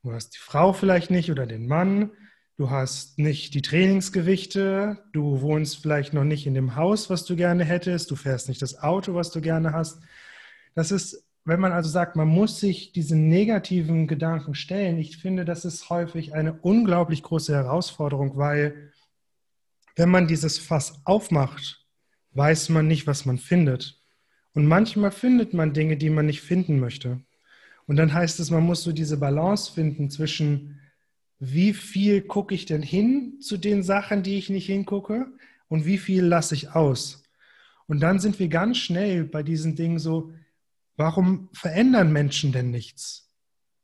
du hast die Frau vielleicht nicht oder den Mann, du hast nicht die Trainingsgewichte, du wohnst vielleicht noch nicht in dem Haus, was du gerne hättest, du fährst nicht das Auto, was du gerne hast. Das ist, wenn man also sagt, man muss sich diesen negativen Gedanken stellen, ich finde, das ist häufig eine unglaublich große Herausforderung, weil wenn man dieses Fass aufmacht, weiß man nicht, was man findet. Und manchmal findet man Dinge, die man nicht finden möchte. Und dann heißt es, man muss so diese Balance finden zwischen, wie viel gucke ich denn hin zu den Sachen, die ich nicht hingucke und wie viel lasse ich aus. Und dann sind wir ganz schnell bei diesen Dingen so, warum verändern Menschen denn nichts?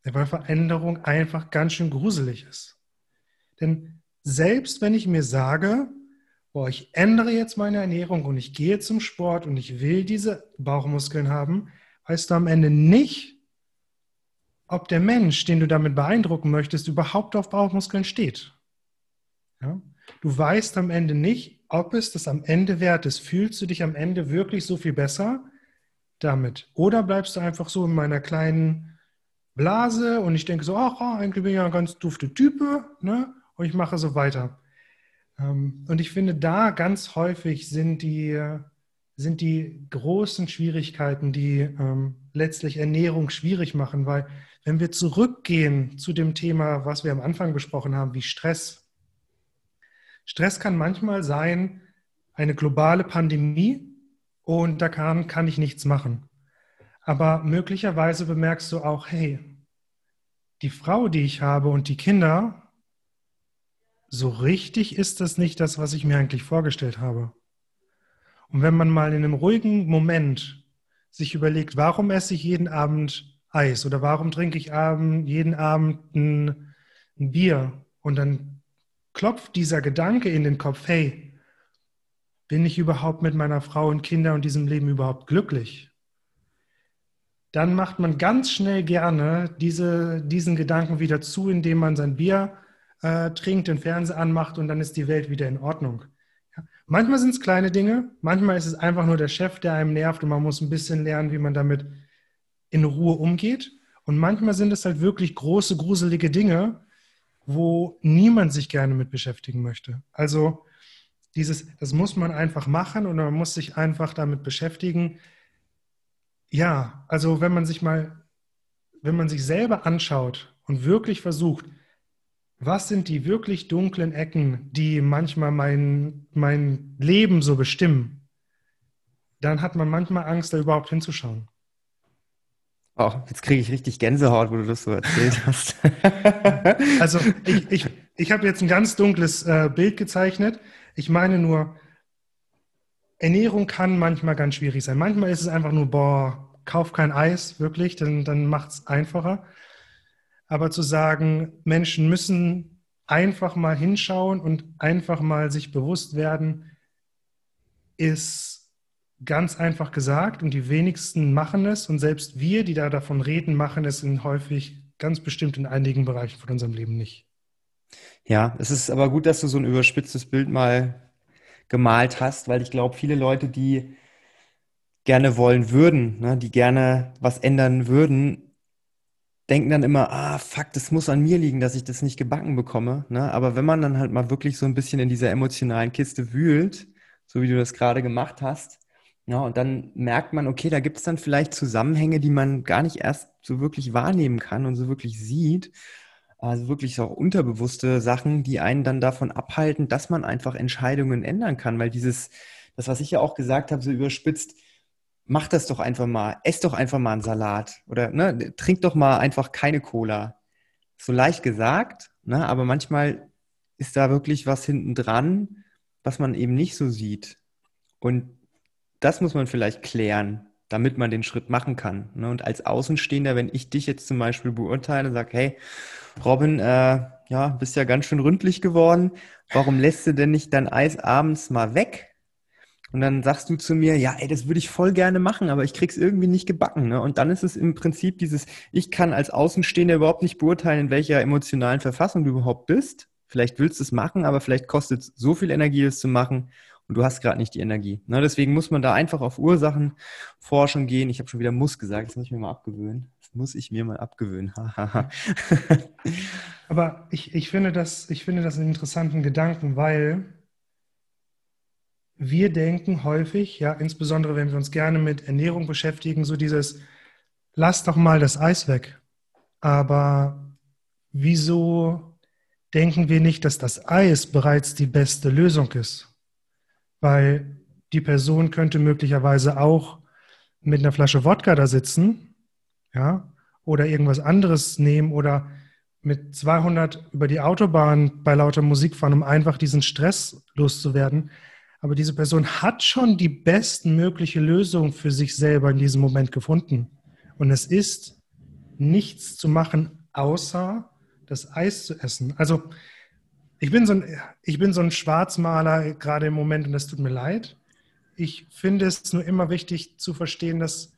Weil Veränderung einfach ganz schön gruselig ist. Denn selbst wenn ich mir sage, boah, ich ändere jetzt meine Ernährung und ich gehe zum Sport und ich will diese Bauchmuskeln haben, weißt du am Ende nicht, ob der Mensch, den du damit beeindrucken möchtest, überhaupt auf Bauchmuskeln steht. Ja? Du weißt am Ende nicht, ob es das am Ende wert ist. Fühlst du dich am Ende wirklich so viel besser damit? Oder bleibst du einfach so in meiner kleinen Blase und ich denke so, ach, eigentlich bin ich ja ein ganz dufte Type, ne? Und ich mache so weiter. Ähm, und ich finde, da ganz häufig sind die, sind die großen Schwierigkeiten, die ähm, letztlich Ernährung schwierig machen, weil wenn wir zurückgehen zu dem Thema, was wir am Anfang besprochen haben, wie Stress. Stress kann manchmal sein eine globale Pandemie und da kann, kann ich nichts machen. Aber möglicherweise bemerkst du auch, hey, die Frau, die ich habe und die Kinder, so richtig ist das nicht das, was ich mir eigentlich vorgestellt habe. Und wenn man mal in einem ruhigen Moment sich überlegt, warum esse ich jeden Abend Eis oder warum trinke ich Abend, jeden Abend ein, ein Bier und dann klopft dieser Gedanke in den Kopf, hey, bin ich überhaupt mit meiner Frau und Kindern und diesem Leben überhaupt glücklich? Dann macht man ganz schnell gerne diese, diesen Gedanken wieder zu, indem man sein Bier äh, trinkt, den Fernseher anmacht und dann ist die Welt wieder in Ordnung. Ja. Manchmal sind es kleine Dinge, manchmal ist es einfach nur der Chef, der einem nervt und man muss ein bisschen lernen, wie man damit in Ruhe umgeht. Und manchmal sind es halt wirklich große, gruselige Dinge, wo niemand sich gerne mit beschäftigen möchte. Also dieses, das muss man einfach machen und man muss sich einfach damit beschäftigen. Ja, also wenn man sich mal, wenn man sich selber anschaut und wirklich versucht, was sind die wirklich dunklen Ecken, die manchmal mein, mein Leben so bestimmen, dann hat man manchmal Angst, da überhaupt hinzuschauen. Oh, jetzt kriege ich richtig Gänsehaut, wo du das so erzählt hast. also ich, ich, ich habe jetzt ein ganz dunkles äh, Bild gezeichnet. Ich meine nur, Ernährung kann manchmal ganz schwierig sein. Manchmal ist es einfach nur, boah, kauf kein Eis, wirklich, dann, dann macht es einfacher. Aber zu sagen, Menschen müssen einfach mal hinschauen und einfach mal sich bewusst werden, ist ganz einfach gesagt und die wenigsten machen es und selbst wir, die da davon reden, machen es in häufig ganz bestimmt in einigen Bereichen von unserem Leben nicht. Ja, es ist aber gut, dass du so ein überspitztes Bild mal gemalt hast, weil ich glaube, viele Leute, die gerne wollen würden, ne, die gerne was ändern würden, denken dann immer, ah, fuck, das muss an mir liegen, dass ich das nicht gebacken bekomme. Ne? Aber wenn man dann halt mal wirklich so ein bisschen in dieser emotionalen Kiste wühlt, so wie du das gerade gemacht hast, ja, und dann merkt man, okay, da gibt es dann vielleicht Zusammenhänge, die man gar nicht erst so wirklich wahrnehmen kann und so wirklich sieht. Also wirklich auch unterbewusste Sachen, die einen dann davon abhalten, dass man einfach Entscheidungen ändern kann. Weil dieses, das, was ich ja auch gesagt habe, so überspitzt, mach das doch einfach mal, ess doch einfach mal einen Salat oder ne, trink doch mal einfach keine Cola. So leicht gesagt, ne, aber manchmal ist da wirklich was hinten dran, was man eben nicht so sieht. Und das muss man vielleicht klären, damit man den Schritt machen kann. Ne? Und als Außenstehender, wenn ich dich jetzt zum Beispiel beurteile, sage, hey, Robin, äh, ja, bist ja ganz schön ründlich geworden. Warum lässt du denn nicht dein Eis abends mal weg? Und dann sagst du zu mir, ja, ey, das würde ich voll gerne machen, aber ich krieg's irgendwie nicht gebacken. Ne? Und dann ist es im Prinzip dieses, ich kann als Außenstehender überhaupt nicht beurteilen, in welcher emotionalen Verfassung du überhaupt bist. Vielleicht willst du es machen, aber vielleicht kostet es so viel Energie, es zu machen und du hast gerade nicht die Energie. Ne? Deswegen muss man da einfach auf Ursachenforschung gehen. Ich habe schon wieder muss gesagt, das muss ich mir mal abgewöhnen. Das muss ich mir mal abgewöhnen. Aber ich, ich, finde das, ich finde das einen interessanten Gedanken, weil wir denken häufig, ja, insbesondere wenn wir uns gerne mit Ernährung beschäftigen, so dieses, lass doch mal das Eis weg. Aber wieso denken wir nicht, dass das Eis bereits die beste Lösung ist? weil die Person könnte möglicherweise auch mit einer Flasche Wodka da sitzen, ja, oder irgendwas anderes nehmen oder mit 200 über die Autobahn bei lauter Musik fahren, um einfach diesen Stress loszuwerden. Aber diese Person hat schon die bestmögliche Lösung für sich selber in diesem Moment gefunden. Und es ist nichts zu machen, außer das Eis zu essen. Also ich bin so ein, ich bin so ein Schwarzmaler gerade im Moment und das tut mir leid. Ich finde es nur immer wichtig zu verstehen, dass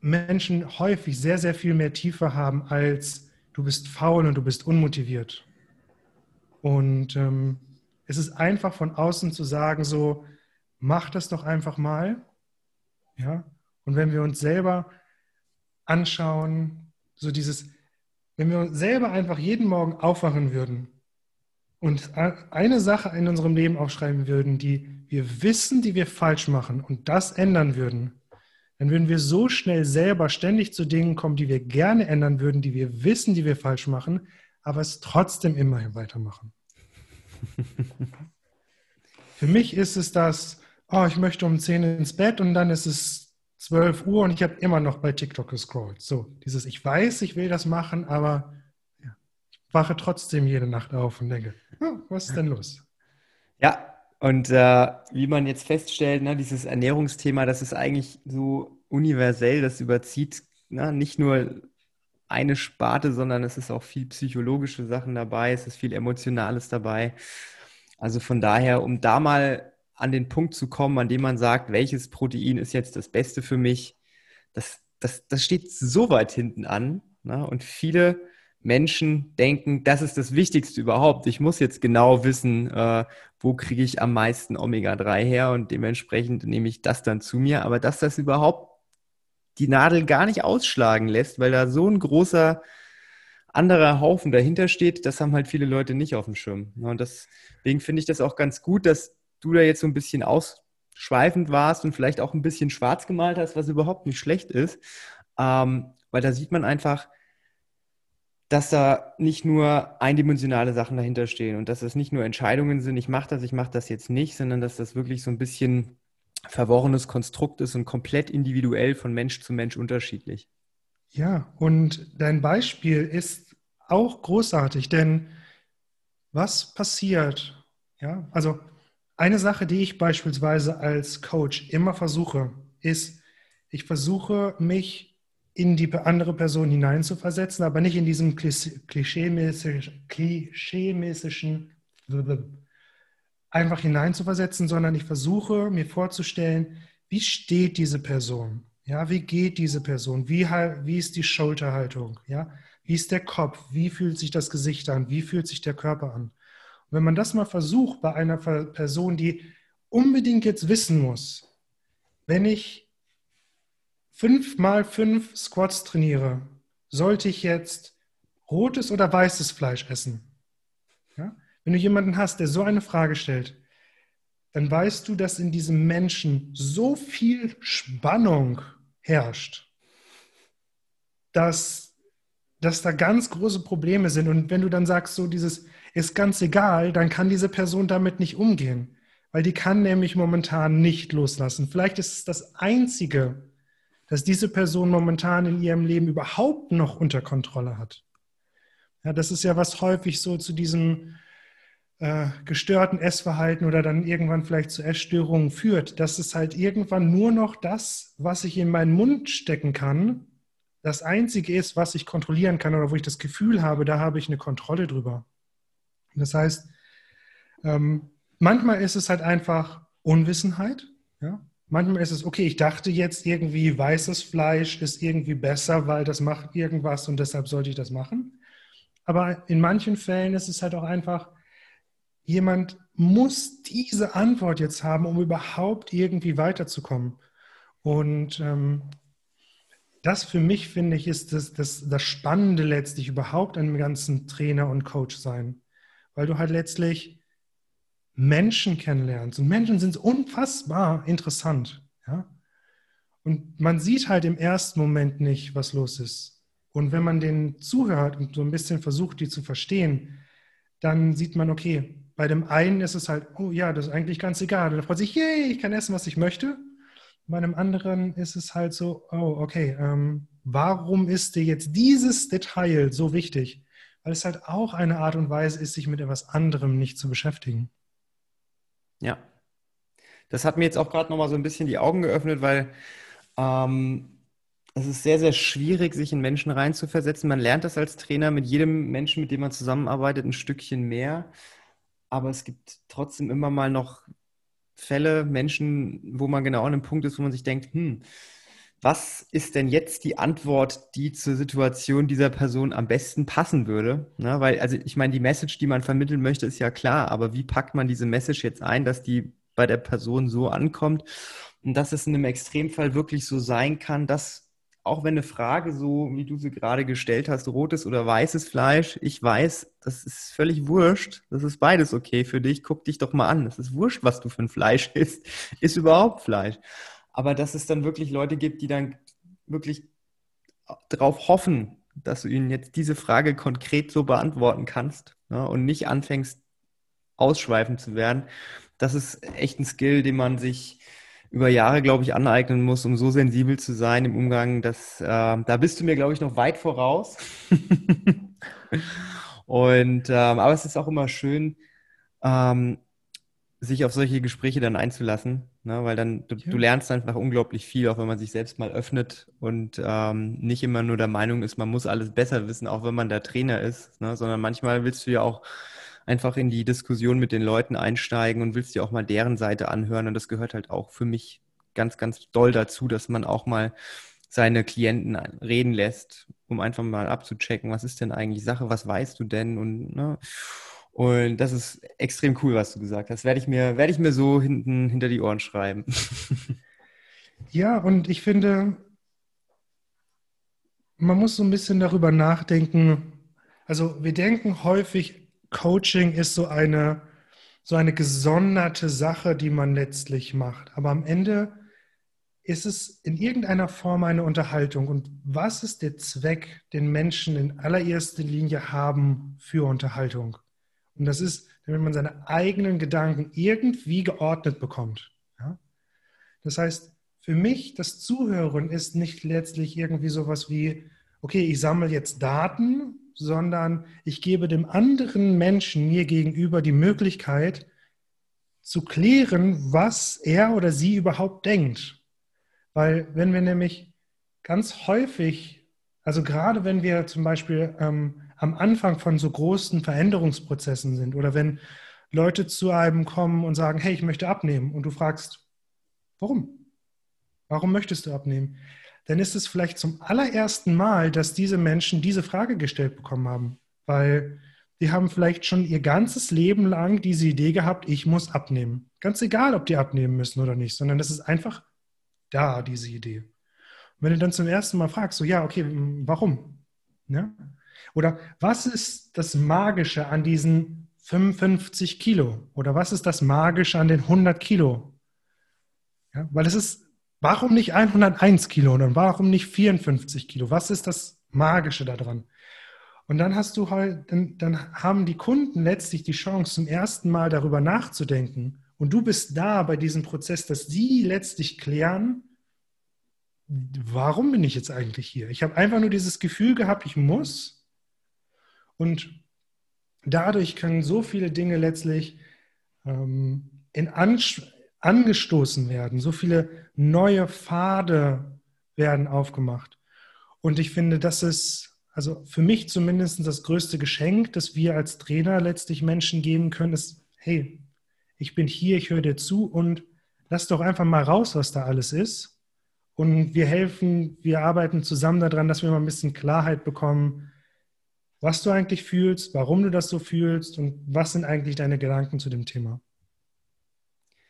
Menschen häufig sehr, sehr viel mehr Tiefe haben als du bist faul und du bist unmotiviert. Und ähm, es ist einfach von außen zu sagen, so, mach das doch einfach mal. Ja? Und wenn wir uns selber anschauen, so dieses, wenn wir uns selber einfach jeden Morgen aufwachen würden und eine Sache in unserem Leben aufschreiben würden, die wir wissen, die wir falsch machen und das ändern würden, dann würden wir so schnell selber ständig zu Dingen kommen, die wir gerne ändern würden, die wir wissen, die wir falsch machen, aber es trotzdem immer weitermachen. Für mich ist es das, oh, ich möchte um 10 ins Bett und dann ist es 12 Uhr und ich habe immer noch bei TikTok gescrollt. So, dieses, ich weiß, ich will das machen, aber ja, ich wache trotzdem jede Nacht auf und denke, oh, was ist denn los? Ja, und äh, wie man jetzt feststellt, ne, dieses Ernährungsthema, das ist eigentlich so universell, das überzieht ne, nicht nur eine Sparte, sondern es ist auch viel psychologische Sachen dabei, es ist viel Emotionales dabei. Also von daher, um da mal an den Punkt zu kommen, an dem man sagt, welches Protein ist jetzt das Beste für mich, das, das, das steht so weit hinten an. Ne? Und viele Menschen denken, das ist das Wichtigste überhaupt. Ich muss jetzt genau wissen, äh, wo kriege ich am meisten Omega-3 her und dementsprechend nehme ich das dann zu mir. Aber dass das überhaupt die Nadel gar nicht ausschlagen lässt, weil da so ein großer anderer Haufen dahinter steht, das haben halt viele Leute nicht auf dem Schirm. Und deswegen finde ich das auch ganz gut, dass du da jetzt so ein bisschen ausschweifend warst und vielleicht auch ein bisschen schwarz gemalt hast, was überhaupt nicht schlecht ist. Ähm, weil da sieht man einfach, dass da nicht nur eindimensionale Sachen dahinter stehen und dass es nicht nur Entscheidungen sind, ich mache das, ich mache das jetzt nicht, sondern dass das wirklich so ein bisschen verworrenes Konstrukt ist und komplett individuell von Mensch zu Mensch unterschiedlich. Ja, und dein Beispiel ist auch großartig, denn was passiert? Ja, also eine Sache, die ich beispielsweise als Coach immer versuche, ist, ich versuche mich in die andere Person hineinzuversetzen, aber nicht in diesem klischeemäßig, klischeemäßigen einfach hineinzuversetzen, sondern ich versuche mir vorzustellen, wie steht diese Person? Ja, wie geht diese Person? Wie, wie ist die Schulterhaltung? Ja, wie ist der Kopf? Wie fühlt sich das Gesicht an? Wie fühlt sich der Körper an? Und wenn man das mal versucht bei einer Person, die unbedingt jetzt wissen muss, wenn ich fünf mal fünf Squats trainiere, sollte ich jetzt rotes oder weißes Fleisch essen? Wenn du jemanden hast, der so eine Frage stellt, dann weißt du, dass in diesem Menschen so viel Spannung herrscht, dass, dass da ganz große Probleme sind. Und wenn du dann sagst, so dieses ist ganz egal, dann kann diese Person damit nicht umgehen, weil die kann nämlich momentan nicht loslassen. Vielleicht ist es das Einzige, dass diese Person momentan in ihrem Leben überhaupt noch unter Kontrolle hat. Ja, das ist ja was häufig so zu diesem äh, gestörten Essverhalten oder dann irgendwann vielleicht zu Essstörungen führt, dass es halt irgendwann nur noch das, was ich in meinen Mund stecken kann, das Einzige ist, was ich kontrollieren kann oder wo ich das Gefühl habe, da habe ich eine Kontrolle drüber. Das heißt, ähm, manchmal ist es halt einfach Unwissenheit. Ja? Manchmal ist es, okay, ich dachte jetzt irgendwie, weißes Fleisch ist irgendwie besser, weil das macht irgendwas und deshalb sollte ich das machen. Aber in manchen Fällen ist es halt auch einfach, jemand muss diese Antwort jetzt haben, um überhaupt irgendwie weiterzukommen. Und ähm, das für mich, finde ich, ist das, das, das Spannende letztlich überhaupt an dem ganzen Trainer und Coach sein. Weil du halt letztlich Menschen kennenlernst. Und Menschen sind unfassbar interessant. Ja? Und man sieht halt im ersten Moment nicht, was los ist. Und wenn man denen zuhört und so ein bisschen versucht, die zu verstehen, dann sieht man, okay, bei dem einen ist es halt, oh ja, das ist eigentlich ganz egal. Er freut sich, yay, ich kann essen, was ich möchte. bei einem anderen ist es halt so, oh, okay, ähm, warum ist dir jetzt dieses Detail so wichtig? Weil es halt auch eine Art und Weise ist, sich mit etwas anderem nicht zu beschäftigen. Ja. Das hat mir jetzt auch gerade nochmal so ein bisschen die Augen geöffnet, weil ähm, es ist sehr, sehr schwierig, sich in Menschen reinzuversetzen. Man lernt das als Trainer mit jedem Menschen, mit dem man zusammenarbeitet, ein Stückchen mehr. Aber es gibt trotzdem immer mal noch Fälle, Menschen, wo man genau an einem Punkt ist, wo man sich denkt, hm, was ist denn jetzt die Antwort, die zur Situation dieser Person am besten passen würde? Na, weil, also ich meine, die Message, die man vermitteln möchte, ist ja klar, aber wie packt man diese Message jetzt ein, dass die bei der Person so ankommt und dass es in einem Extremfall wirklich so sein kann, dass auch wenn eine Frage so, wie du sie gerade gestellt hast, rotes oder weißes Fleisch, ich weiß, das ist völlig wurscht. Das ist beides okay für dich. Guck dich doch mal an. Das ist wurscht, was du für ein Fleisch isst. Ist überhaupt Fleisch. Aber dass es dann wirklich Leute gibt, die dann wirklich darauf hoffen, dass du ihnen jetzt diese Frage konkret so beantworten kannst ja, und nicht anfängst, ausschweifend zu werden. Das ist echt ein Skill, den man sich über Jahre, glaube ich, aneignen muss, um so sensibel zu sein im Umgang, dass äh, da bist du mir, glaube ich, noch weit voraus. Und ähm, aber es ist auch immer schön, ähm, sich auf solche Gespräche dann einzulassen, ne? weil dann du, ja. du, lernst einfach unglaublich viel, auch wenn man sich selbst mal öffnet und ähm, nicht immer nur der Meinung ist, man muss alles besser wissen, auch wenn man der Trainer ist, ne? sondern manchmal willst du ja auch einfach in die Diskussion mit den Leuten einsteigen und willst dir auch mal deren Seite anhören. Und das gehört halt auch für mich ganz, ganz doll dazu, dass man auch mal seine Klienten reden lässt, um einfach mal abzuchecken, was ist denn eigentlich Sache, was weißt du denn und ne? Und das ist extrem cool, was du gesagt hast. Werde ich mir, werde ich mir so hinten hinter die Ohren schreiben. Ja, und ich finde, man muss so ein bisschen darüber nachdenken. Also wir denken häufig, Coaching ist so eine, so eine gesonderte Sache, die man letztlich macht. Aber am Ende ist es in irgendeiner Form eine Unterhaltung. Und was ist der Zweck, den Menschen in allererster Linie haben für Unterhaltung? Und das ist, damit man seine eigenen Gedanken irgendwie geordnet bekommt. Ja? Das heißt, für mich, das Zuhören ist nicht letztlich irgendwie sowas wie, okay, ich sammle jetzt Daten sondern ich gebe dem anderen Menschen mir gegenüber die Möglichkeit zu klären, was er oder sie überhaupt denkt. Weil wenn wir nämlich ganz häufig, also gerade wenn wir zum Beispiel ähm, am Anfang von so großen Veränderungsprozessen sind oder wenn Leute zu einem kommen und sagen, hey, ich möchte abnehmen und du fragst, warum? Warum möchtest du abnehmen? Dann ist es vielleicht zum allerersten Mal, dass diese Menschen diese Frage gestellt bekommen haben, weil die haben vielleicht schon ihr ganzes Leben lang diese Idee gehabt, ich muss abnehmen. Ganz egal, ob die abnehmen müssen oder nicht, sondern das ist einfach da, diese Idee. Und wenn du dann zum ersten Mal fragst, so ja, okay, warum? Ja? Oder was ist das Magische an diesen 55 Kilo? Oder was ist das Magische an den 100 Kilo? Ja, weil es ist Warum nicht 101 Kilo und warum nicht 54 Kilo? Was ist das Magische daran? Und dann hast du halt, dann, dann haben die Kunden letztlich die Chance, zum ersten Mal darüber nachzudenken. Und du bist da bei diesem Prozess, dass sie letztlich klären, warum bin ich jetzt eigentlich hier? Ich habe einfach nur dieses Gefühl gehabt, ich muss. Und dadurch können so viele Dinge letztlich ähm, in Anspruch angestoßen werden. So viele neue Pfade werden aufgemacht. Und ich finde, das ist, also für mich zumindest das größte Geschenk, das wir als Trainer letztlich Menschen geben können, ist, hey, ich bin hier, ich höre dir zu und lass doch einfach mal raus, was da alles ist. Und wir helfen, wir arbeiten zusammen daran, dass wir mal ein bisschen Klarheit bekommen, was du eigentlich fühlst, warum du das so fühlst und was sind eigentlich deine Gedanken zu dem Thema.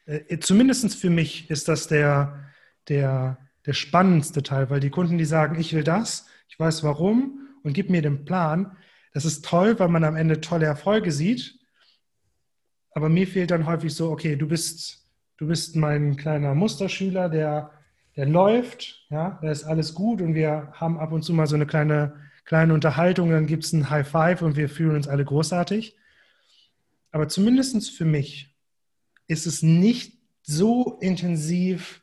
Äh, zumindest für mich ist das der, der, der spannendste Teil, weil die Kunden, die sagen, ich will das, ich weiß warum und gib mir den Plan, das ist toll, weil man am Ende tolle Erfolge sieht. Aber mir fehlt dann häufig so, okay, du bist, du bist mein kleiner Musterschüler, der, der läuft, ja, da ist alles gut und wir haben ab und zu mal so eine kleine, kleine Unterhaltung, dann gibt es ein High Five und wir fühlen uns alle großartig. Aber zumindest für mich ist es nicht so intensiv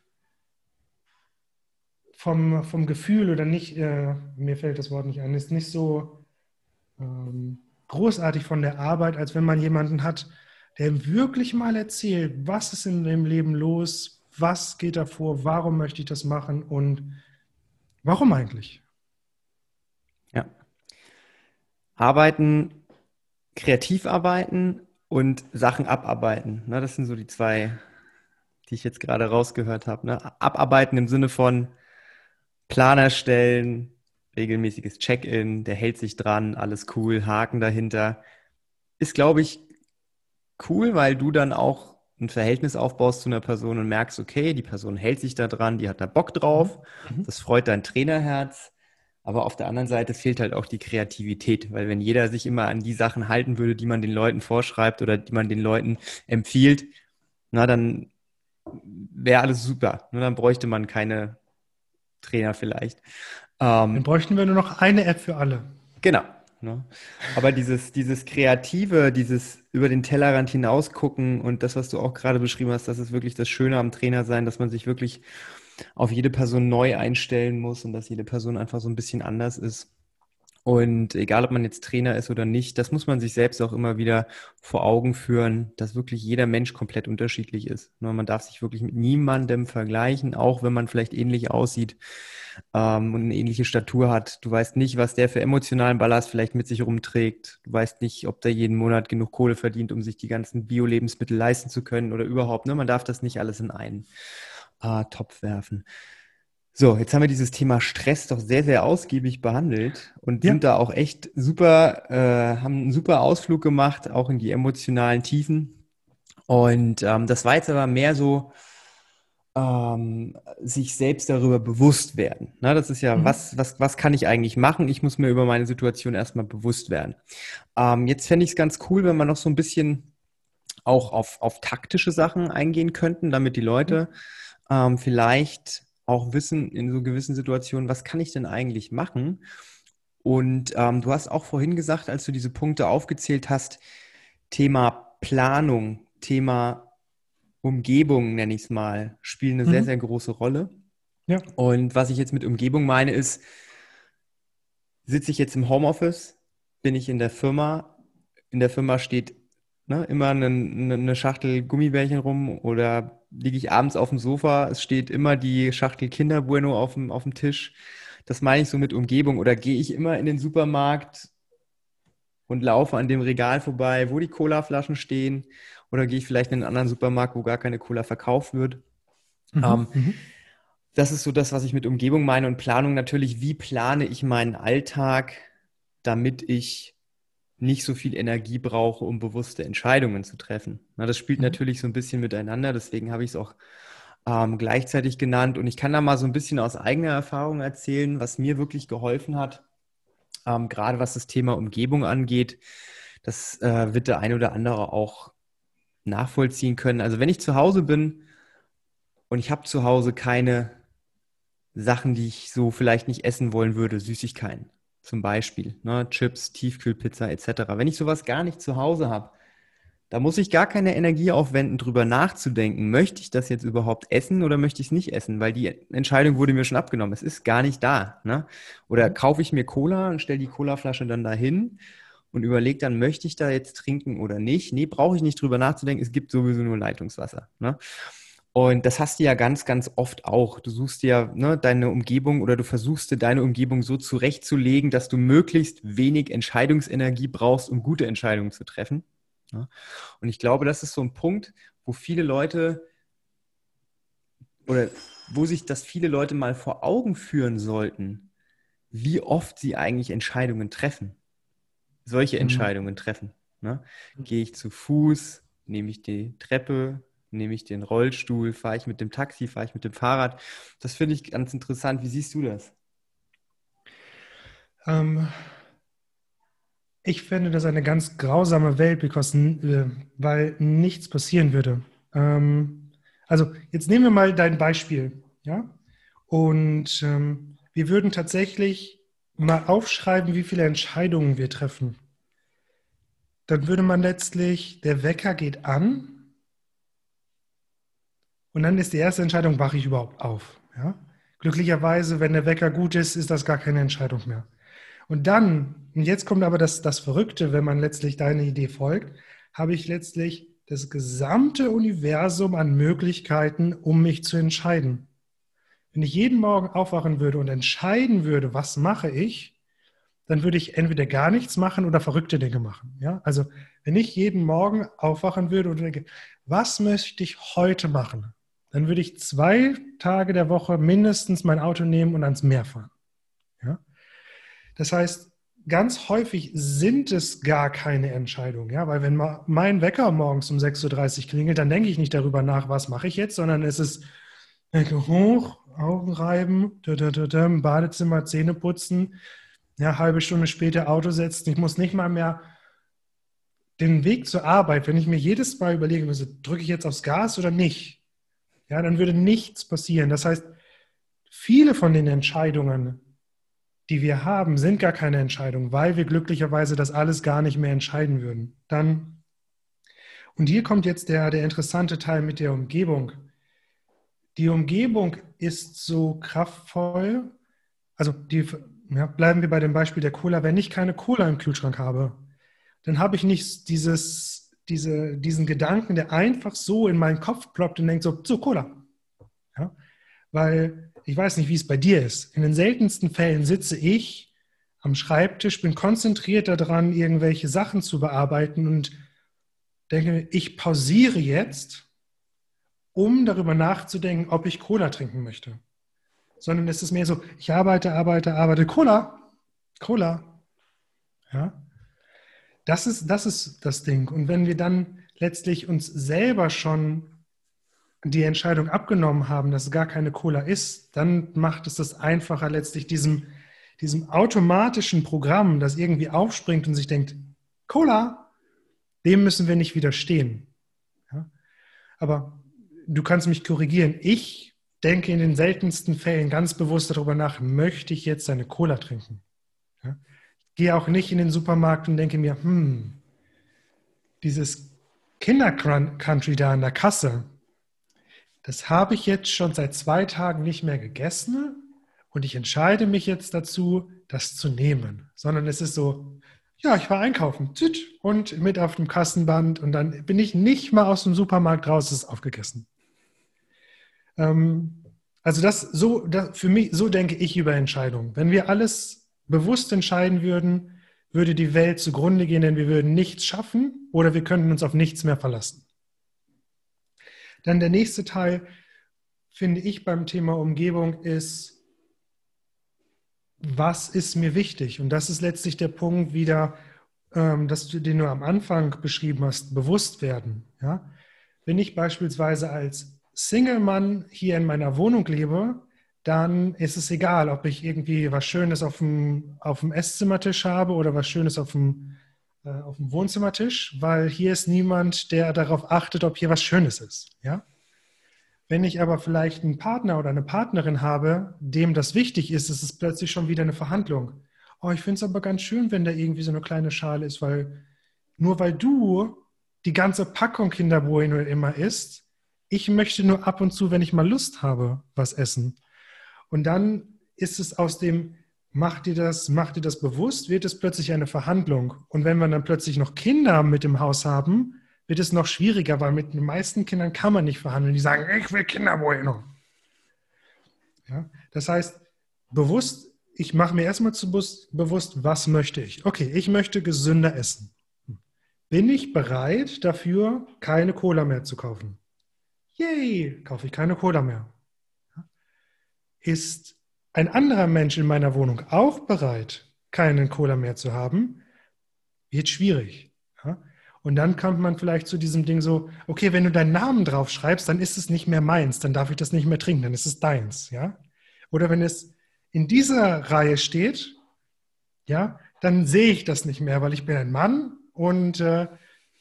vom, vom Gefühl oder nicht, äh, mir fällt das Wort nicht ein, ist nicht so ähm, großartig von der Arbeit, als wenn man jemanden hat, der wirklich mal erzählt, was ist in dem Leben los, was geht da vor, warum möchte ich das machen und warum eigentlich? Ja. Arbeiten, kreativ arbeiten und Sachen abarbeiten. Ne, das sind so die zwei, die ich jetzt gerade rausgehört habe. Ne? Abarbeiten im Sinne von Plan erstellen, regelmäßiges Check-in, der hält sich dran, alles cool, Haken dahinter. Ist, glaube ich, cool, weil du dann auch ein Verhältnis aufbaust zu einer Person und merkst, okay, die Person hält sich da dran, die hat da Bock drauf, mhm. das freut dein Trainerherz. Aber auf der anderen Seite fehlt halt auch die Kreativität, weil wenn jeder sich immer an die Sachen halten würde, die man den Leuten vorschreibt oder die man den Leuten empfiehlt, na, dann wäre alles super. Nur dann bräuchte man keine Trainer vielleicht. Ähm, dann bräuchten wir nur noch eine App für alle. Genau. Ne? Aber dieses, dieses Kreative, dieses über den Tellerrand hinaus gucken und das, was du auch gerade beschrieben hast, das ist wirklich das Schöne am Trainer sein, dass man sich wirklich auf jede Person neu einstellen muss und dass jede Person einfach so ein bisschen anders ist. Und egal, ob man jetzt Trainer ist oder nicht, das muss man sich selbst auch immer wieder vor Augen führen, dass wirklich jeder Mensch komplett unterschiedlich ist. Man darf sich wirklich mit niemandem vergleichen, auch wenn man vielleicht ähnlich aussieht ähm, und eine ähnliche Statur hat. Du weißt nicht, was der für emotionalen Ballast vielleicht mit sich rumträgt. Du weißt nicht, ob der jeden Monat genug Kohle verdient, um sich die ganzen Bio-Lebensmittel leisten zu können oder überhaupt. Ne? Man darf das nicht alles in einen äh, Topf werfen. So, jetzt haben wir dieses Thema Stress doch sehr, sehr ausgiebig behandelt und ja. sind da auch echt super, äh, haben einen super Ausflug gemacht, auch in die emotionalen Tiefen. Und ähm, das war jetzt aber mehr so, ähm, sich selbst darüber bewusst werden. Na, das ist ja, mhm. was, was, was kann ich eigentlich machen? Ich muss mir über meine Situation erstmal bewusst werden. Ähm, jetzt fände ich es ganz cool, wenn wir noch so ein bisschen auch auf, auf taktische Sachen eingehen könnten, damit die Leute ähm, vielleicht auch wissen in so gewissen Situationen, was kann ich denn eigentlich machen? Und ähm, du hast auch vorhin gesagt, als du diese Punkte aufgezählt hast, Thema Planung, Thema Umgebung, nenne ich es mal, spielen eine mhm. sehr, sehr große Rolle. Ja. Und was ich jetzt mit Umgebung meine, ist, sitze ich jetzt im Homeoffice, bin ich in der Firma, in der Firma steht ne, immer eine, eine Schachtel Gummibärchen rum oder liege ich abends auf dem Sofa, es steht immer die Schachtel Kinder Bueno auf dem, auf dem Tisch. Das meine ich so mit Umgebung. Oder gehe ich immer in den Supermarkt und laufe an dem Regal vorbei, wo die Colaflaschen stehen oder gehe ich vielleicht in einen anderen Supermarkt, wo gar keine Cola verkauft wird. Mhm, ähm, mhm. Das ist so das, was ich mit Umgebung meine und Planung natürlich. Wie plane ich meinen Alltag, damit ich nicht so viel Energie brauche, um bewusste Entscheidungen zu treffen? Na, das spielt mhm. natürlich so ein bisschen miteinander, deswegen habe ich es auch ähm, gleichzeitig genannt. Und ich kann da mal so ein bisschen aus eigener Erfahrung erzählen, was mir wirklich geholfen hat, ähm, gerade was das Thema Umgebung angeht. Das äh, wird der eine oder andere auch nachvollziehen können. Also wenn ich zu Hause bin und ich habe zu Hause keine Sachen, die ich so vielleicht nicht essen wollen würde, Süßigkeiten zum Beispiel, ne, Chips, Tiefkühlpizza etc. Wenn ich sowas gar nicht zu Hause habe, da muss ich gar keine Energie aufwenden, drüber nachzudenken, möchte ich das jetzt überhaupt essen oder möchte ich es nicht essen, weil die Entscheidung wurde mir schon abgenommen. Es ist gar nicht da. Ne? Oder mhm. kaufe ich mir Cola und stelle die Colaflasche dann dahin und überlege dann, möchte ich da jetzt trinken oder nicht? Nee, brauche ich nicht drüber nachzudenken, es gibt sowieso nur Leitungswasser. Ne? Und das hast du ja ganz, ganz oft auch. Du suchst dir ne, deine Umgebung oder du versuchst dir deine Umgebung so zurechtzulegen, dass du möglichst wenig Entscheidungsenergie brauchst, um gute Entscheidungen zu treffen. Ne? Und ich glaube, das ist so ein Punkt, wo viele Leute oder wo sich das viele Leute mal vor Augen führen sollten, wie oft sie eigentlich Entscheidungen treffen solche mhm. Entscheidungen treffen. Ne? Gehe ich zu Fuß, nehme ich die Treppe, nehme ich den Rollstuhl, fahre ich mit dem Taxi, fahre ich mit dem Fahrrad. Das finde ich ganz interessant. Wie siehst du das? Ähm, ich finde das eine ganz grausame Welt, because, äh, weil nichts passieren würde. Ähm, also jetzt nehmen wir mal dein Beispiel, ja? Und ähm, wir würden tatsächlich mal aufschreiben, wie viele Entscheidungen wir treffen, dann würde man letztlich, der Wecker geht an und dann ist die erste Entscheidung, wache ich überhaupt auf? Ja? Glücklicherweise, wenn der Wecker gut ist, ist das gar keine Entscheidung mehr. Und dann, und jetzt kommt aber das, das Verrückte, wenn man letztlich deiner Idee folgt, habe ich letztlich das gesamte Universum an Möglichkeiten, um mich zu entscheiden. Wenn ich jeden Morgen aufwachen würde und entscheiden würde, was mache ich, dann würde ich entweder gar nichts machen oder verrückte Dinge machen. Ja? Also wenn ich jeden Morgen aufwachen würde und denke, was möchte ich heute machen, dann würde ich zwei Tage der Woche mindestens mein Auto nehmen und ans Meer fahren. Ja? Das heißt, ganz häufig sind es gar keine Entscheidungen, ja, weil wenn mein Wecker morgens um 6.30 Uhr klingelt, dann denke ich nicht darüber nach, was mache ich jetzt, sondern es ist denke hoch, Augen reiben, Badezimmer, Zähne putzen, ja, halbe Stunde später Auto setzen. Ich muss nicht mal mehr den Weg zur Arbeit, wenn ich mir jedes Mal überlegen müsste, drücke ich jetzt aufs Gas oder nicht, ja, dann würde nichts passieren. Das heißt, viele von den Entscheidungen, die wir haben, sind gar keine Entscheidungen, weil wir glücklicherweise das alles gar nicht mehr entscheiden würden. Dann, und hier kommt jetzt der, der interessante Teil mit der Umgebung. Die Umgebung ist so kraftvoll, also die, ja, bleiben wir bei dem Beispiel der Cola, wenn ich keine Cola im Kühlschrank habe, dann habe ich nicht dieses, diese, diesen Gedanken, der einfach so in meinen Kopf ploppt und denkt so, so Cola. Ja? Weil ich weiß nicht, wie es bei dir ist. In den seltensten Fällen sitze ich am Schreibtisch, bin konzentriert daran, irgendwelche Sachen zu bearbeiten und denke, ich pausiere jetzt, um darüber nachzudenken, ob ich Cola trinken möchte. Sondern es ist mehr so, ich arbeite, arbeite, arbeite, Cola, Cola. Ja? Das ist, das ist das Ding. Und wenn wir dann letztlich uns selber schon die Entscheidung abgenommen haben, dass es gar keine Cola ist, dann macht es das einfacher, letztlich diesem, diesem automatischen Programm, das irgendwie aufspringt und sich denkt, Cola, dem müssen wir nicht widerstehen. Ja? Aber du kannst mich korrigieren. Ich denke in den seltensten Fällen ganz bewusst darüber nach, möchte ich jetzt eine Cola trinken? Gehe auch nicht in den Supermarkt und denke mir, hm, dieses Kinder-Country da an der Kasse, das habe ich jetzt schon seit zwei Tagen nicht mehr gegessen und ich entscheide mich jetzt dazu, das zu nehmen. Sondern es ist so, ja, ich war einkaufen und mit auf dem Kassenband und dann bin ich nicht mal aus dem Supermarkt raus, ist aufgegessen. Ähm, also das so, das, für mich, so denke ich über Entscheidungen. Wenn wir alles bewusst entscheiden würden, würde die Welt zugrunde gehen, denn wir würden nichts schaffen oder wir könnten uns auf nichts mehr verlassen. Dann der nächste Teil, finde ich beim Thema Umgebung, ist, was ist mir wichtig? Und das ist letztlich der Punkt wieder, ähm, dass du, den du am Anfang beschrieben hast, bewusst werden. Ja? Wenn ich beispielsweise als Single-Mann hier in meiner Wohnung lebe, dann ist es egal, ob ich irgendwie was Schönes auf dem, auf dem Esszimmertisch habe oder was Schönes auf dem, äh, auf dem Wohnzimmertisch, weil hier ist niemand, der darauf achtet, ob hier was Schönes ist. Ja? Wenn ich aber vielleicht einen Partner oder eine Partnerin habe, dem das wichtig ist, ist es plötzlich schon wieder eine Verhandlung. Oh, ich finde es aber ganz schön, wenn da irgendwie so eine kleine Schale ist, weil nur weil du die ganze Packung Kinderbohnen immer isst, ich möchte nur ab und zu, wenn ich mal Lust habe, was essen. Und dann ist es aus dem, mach dir das, mach dir das bewusst, wird es plötzlich eine Verhandlung. Und wenn wir dann plötzlich noch Kinder mit im Haus haben, wird es noch schwieriger, weil mit den meisten Kindern kann man nicht verhandeln. Die sagen, ich will Kinderbueno. Ja, das heißt, bewusst, ich mache mir erstmal zu bewusst, was möchte ich? Okay, ich möchte gesünder essen. Bin ich bereit dafür, keine Cola mehr zu kaufen? Yay, kaufe ich keine Cola mehr. Ist ein anderer Mensch in meiner Wohnung auch bereit, keinen Cola mehr zu haben, wird schwierig. Ja? Und dann kommt man vielleicht zu diesem Ding so, okay, wenn du deinen Namen drauf schreibst, dann ist es nicht mehr meins, dann darf ich das nicht mehr trinken, dann ist es deins, ja? Oder wenn es in dieser Reihe steht, ja, dann sehe ich das nicht mehr, weil ich bin ein Mann und äh,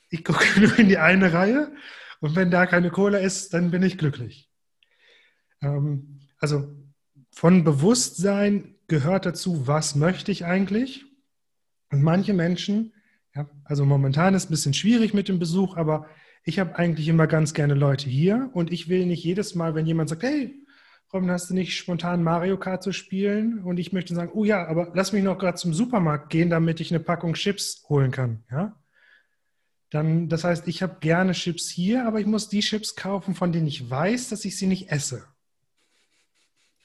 ich gucke nur in die eine Reihe und wenn da keine Cola ist, dann bin ich glücklich. Ähm, also von Bewusstsein gehört dazu, was möchte ich eigentlich? Und manche Menschen, ja, also momentan ist es ein bisschen schwierig mit dem Besuch, aber ich habe eigentlich immer ganz gerne Leute hier und ich will nicht jedes Mal, wenn jemand sagt, hey, Robin, hast du nicht spontan Mario Kart zu spielen? Und ich möchte sagen, oh ja, aber lass mich noch gerade zum Supermarkt gehen, damit ich eine Packung Chips holen kann. Ja? Dann, das heißt, ich habe gerne Chips hier, aber ich muss die Chips kaufen, von denen ich weiß, dass ich sie nicht esse.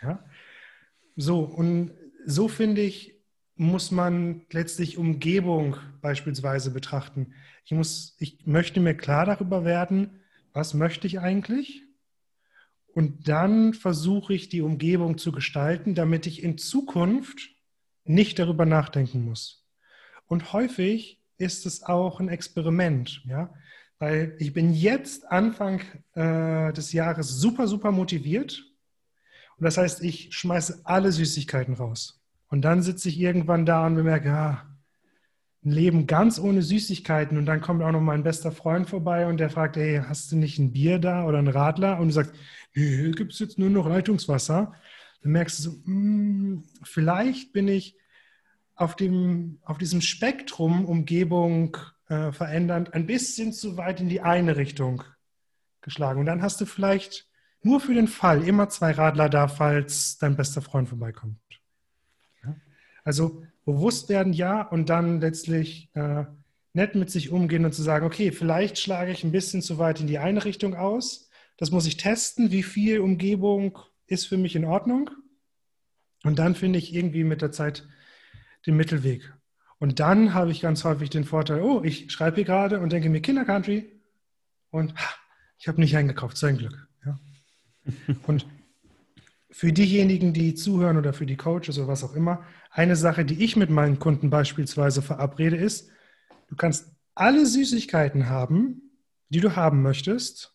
Ja? So, und so finde ich, muss man letztlich Umgebung beispielsweise betrachten. Ich, muss, ich möchte mir klar darüber werden, was möchte ich eigentlich? Und dann versuche ich die Umgebung zu gestalten, damit ich in Zukunft nicht darüber nachdenken muss. Und häufig ist es auch ein Experiment, ja, weil ich bin jetzt Anfang äh, des Jahres super, super motiviert. Und das heißt, ich schmeiße alle Süßigkeiten raus. Und dann sitze ich irgendwann da und bemerke, ah, ein Leben ganz ohne Süßigkeiten. Und dann kommt auch noch mein bester Freund vorbei und der fragt, hey, hast du nicht ein Bier da oder einen Radler? Und du sagst, nee, gibt es jetzt nur noch Leitungswasser. Dann merkst du so, hm, vielleicht bin ich auf, dem, auf diesem Spektrum Umgebung äh, verändernd ein bisschen zu weit in die eine Richtung geschlagen. Und dann hast du vielleicht nur für den Fall immer zwei Radler da, falls dein bester Freund vorbeikommt. Ja? Also bewusst werden, ja, und dann letztlich äh, nett mit sich umgehen und zu sagen, okay, vielleicht schlage ich ein bisschen zu weit in die eine Richtung aus. Das muss ich testen, wie viel Umgebung ist für mich in Ordnung. Und dann finde ich irgendwie mit der Zeit den Mittelweg. Und dann habe ich ganz häufig den Vorteil, oh, ich schreibe hier gerade und denke mir Kindercountry und ha, ich habe nicht eingekauft, sein Glück. Und für diejenigen, die zuhören oder für die Coaches oder was auch immer, eine Sache, die ich mit meinen Kunden beispielsweise verabrede, ist, du kannst alle Süßigkeiten haben, die du haben möchtest,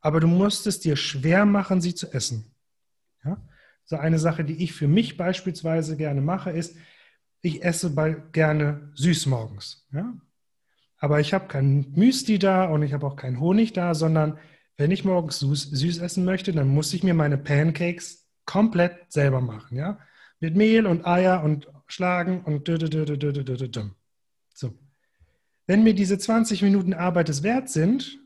aber du musst es dir schwer machen, sie zu essen. Ja? So eine Sache, die ich für mich beispielsweise gerne mache, ist, ich esse gerne süß morgens. Ja? Aber ich habe kein Müsli da und ich habe auch keinen Honig da, sondern wenn ich morgens süß, süß essen möchte, dann muss ich mir meine Pancakes komplett selber machen, ja. Mit Mehl und Eier und schlagen und so. Wenn mir diese 20 Minuten Arbeit es wert sind,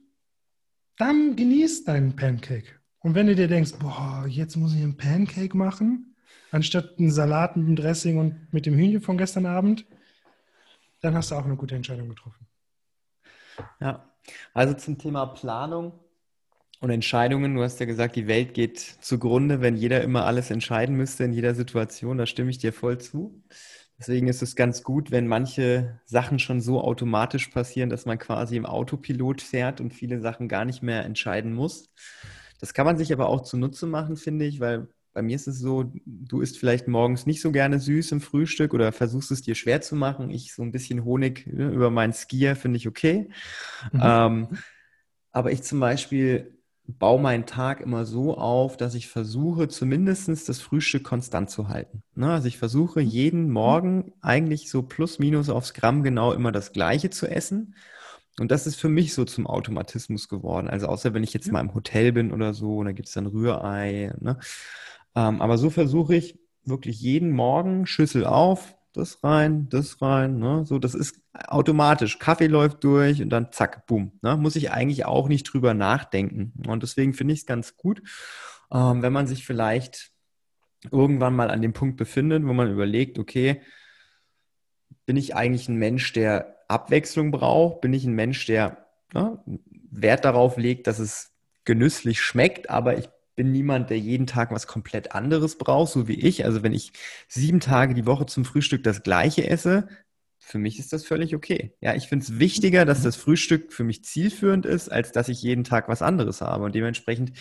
dann genieß deinen Pancake. Und wenn du dir denkst, boah, jetzt muss ich einen Pancake machen, anstatt einen Salat mit dem Dressing und mit dem Hühnchen von gestern Abend, dann hast du auch eine gute Entscheidung getroffen. Ja, also zum Thema Planung und Entscheidungen, du hast ja gesagt, die Welt geht zugrunde, wenn jeder immer alles entscheiden müsste in jeder Situation. Da stimme ich dir voll zu. Deswegen ist es ganz gut, wenn manche Sachen schon so automatisch passieren, dass man quasi im Autopilot fährt und viele Sachen gar nicht mehr entscheiden muss. Das kann man sich aber auch zunutze machen, finde ich, weil bei mir ist es so, du isst vielleicht morgens nicht so gerne süß im Frühstück oder versuchst es dir schwer zu machen. Ich so ein bisschen Honig ne, über meinen Skier finde ich okay. Mhm. Ähm, aber ich zum Beispiel baue meinen Tag immer so auf, dass ich versuche, zumindest das Frühstück konstant zu halten. Ne? Also ich versuche mhm. jeden Morgen eigentlich so plus minus aufs Gramm genau immer das Gleiche zu essen. Und das ist für mich so zum Automatismus geworden. Also außer wenn ich jetzt mal im Hotel bin oder so, und da gibt es dann Rührei. Ne? Ähm, aber so versuche ich wirklich jeden Morgen Schüssel auf, das rein, das rein. Ne? So, das ist automatisch. Kaffee läuft durch und dann zack, boom. Ne? Muss ich eigentlich auch nicht drüber nachdenken. Und deswegen finde ich es ganz gut, ähm, wenn man sich vielleicht irgendwann mal an dem Punkt befindet, wo man überlegt, okay, bin ich eigentlich ein Mensch, der Abwechslung braucht? Bin ich ein Mensch, der ne, Wert darauf legt, dass es genüsslich schmeckt, aber ich bin niemand, der jeden Tag was komplett anderes braucht, so wie ich. Also wenn ich sieben Tage die Woche zum Frühstück das gleiche esse, für mich ist das völlig okay. Ja, ich finde es wichtiger, dass mhm. das Frühstück für mich zielführend ist, als dass ich jeden Tag was anderes habe. Und dementsprechend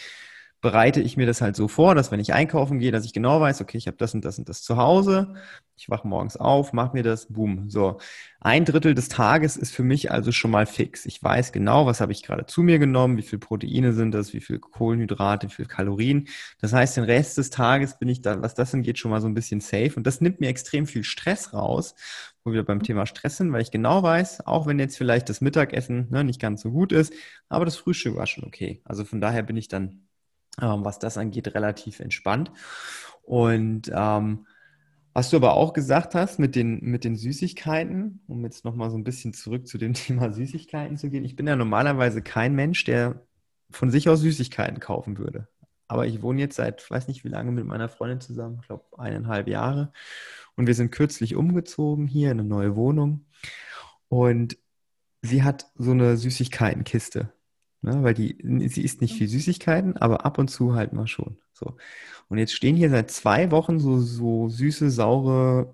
bereite ich mir das halt so vor, dass wenn ich einkaufen gehe, dass ich genau weiß, okay, ich habe das und das und das zu Hause. Ich wache morgens auf, mache mir das, boom. So, ein Drittel des Tages ist für mich also schon mal fix. Ich weiß genau, was habe ich gerade zu mir genommen, wie viel Proteine sind das, wie viel Kohlenhydrate, wie viel Kalorien. Das heißt, den Rest des Tages bin ich da, was das angeht, schon mal so ein bisschen safe. Und das nimmt mir extrem viel Stress raus, wo wir beim Thema Stress sind, weil ich genau weiß, auch wenn jetzt vielleicht das Mittagessen ne, nicht ganz so gut ist, aber das Frühstück war schon okay. Also von daher bin ich dann ähm, was das angeht, relativ entspannt. Und ähm, was du aber auch gesagt hast mit den, mit den Süßigkeiten, um jetzt nochmal so ein bisschen zurück zu dem Thema Süßigkeiten zu gehen. Ich bin ja normalerweise kein Mensch, der von sich aus Süßigkeiten kaufen würde. aber ich wohne jetzt seit, weiß nicht wie lange mit meiner Freundin zusammen, ich glaube eineinhalb Jahre. Und wir sind kürzlich umgezogen hier in eine neue Wohnung. Und sie hat so eine Süßigkeitenkiste. Ne, weil die, sie isst nicht viel Süßigkeiten, aber ab und zu halt mal schon. So. Und jetzt stehen hier seit zwei Wochen so, so süße, saure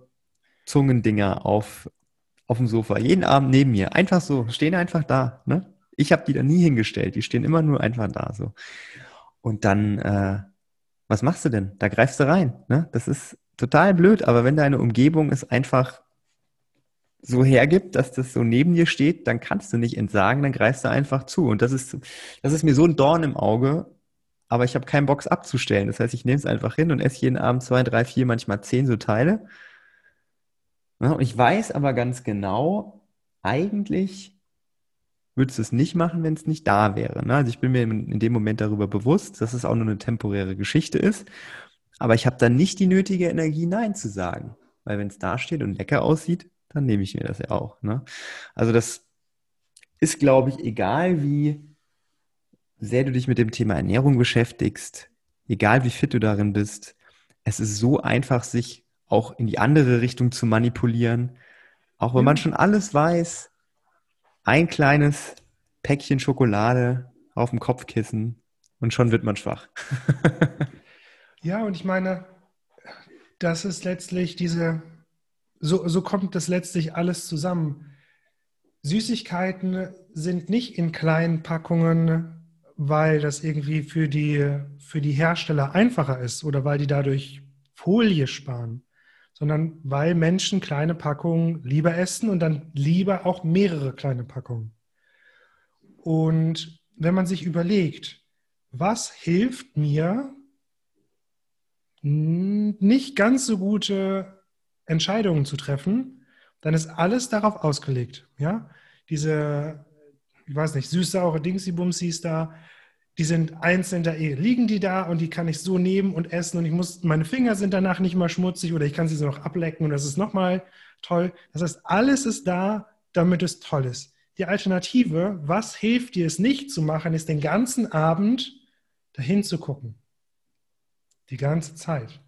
Zungendinger auf, auf dem Sofa. Jeden Abend neben mir. Einfach so, stehen einfach da. Ne? Ich habe die da nie hingestellt. Die stehen immer nur einfach da. So. Und dann, äh, was machst du denn? Da greifst du rein. Ne? Das ist total blöd, aber wenn deine Umgebung es einfach so hergibt, dass das so neben dir steht, dann kannst du nicht entsagen, dann greifst du einfach zu. Und das ist, das ist mir so ein Dorn im Auge, aber ich habe keinen Bock abzustellen. Das heißt, ich nehme es einfach hin und esse jeden Abend zwei, drei, vier, manchmal zehn so Teile. Ja, und ich weiß aber ganz genau, eigentlich würdest du es nicht machen, wenn es nicht da wäre. Ne? Also ich bin mir in dem Moment darüber bewusst, dass es auch nur eine temporäre Geschichte ist. Aber ich habe dann nicht die nötige Energie, Nein zu sagen. Weil wenn es da steht und lecker aussieht, dann nehme ich mir das ja auch. Ne? Also das ist, glaube ich, egal wie sehr du dich mit dem Thema Ernährung beschäftigst, egal wie fit du darin bist, es ist so einfach, sich auch in die andere Richtung zu manipulieren. Auch wenn man schon alles weiß, ein kleines Päckchen Schokolade auf dem Kopfkissen und schon wird man schwach. ja, und ich meine, das ist letztlich diese so, so kommt das letztlich alles zusammen. Süßigkeiten sind nicht in kleinen Packungen, weil das irgendwie für die, für die Hersteller einfacher ist oder weil die dadurch Folie sparen, sondern weil Menschen kleine Packungen lieber essen und dann lieber auch mehrere kleine Packungen. Und wenn man sich überlegt, was hilft mir, nicht ganz so gute Entscheidungen zu treffen, dann ist alles darauf ausgelegt. Ja? Diese, ich weiß nicht, süß-saure Dingsy-Bumsies da, die sind einzeln da, liegen die da und die kann ich so nehmen und essen und ich muss, meine Finger sind danach nicht mal schmutzig oder ich kann sie so noch ablecken und das ist nochmal toll. Das heißt, alles ist da, damit es toll ist. Die Alternative, was hilft dir es nicht zu machen, ist den ganzen Abend dahin zu gucken. Die ganze Zeit.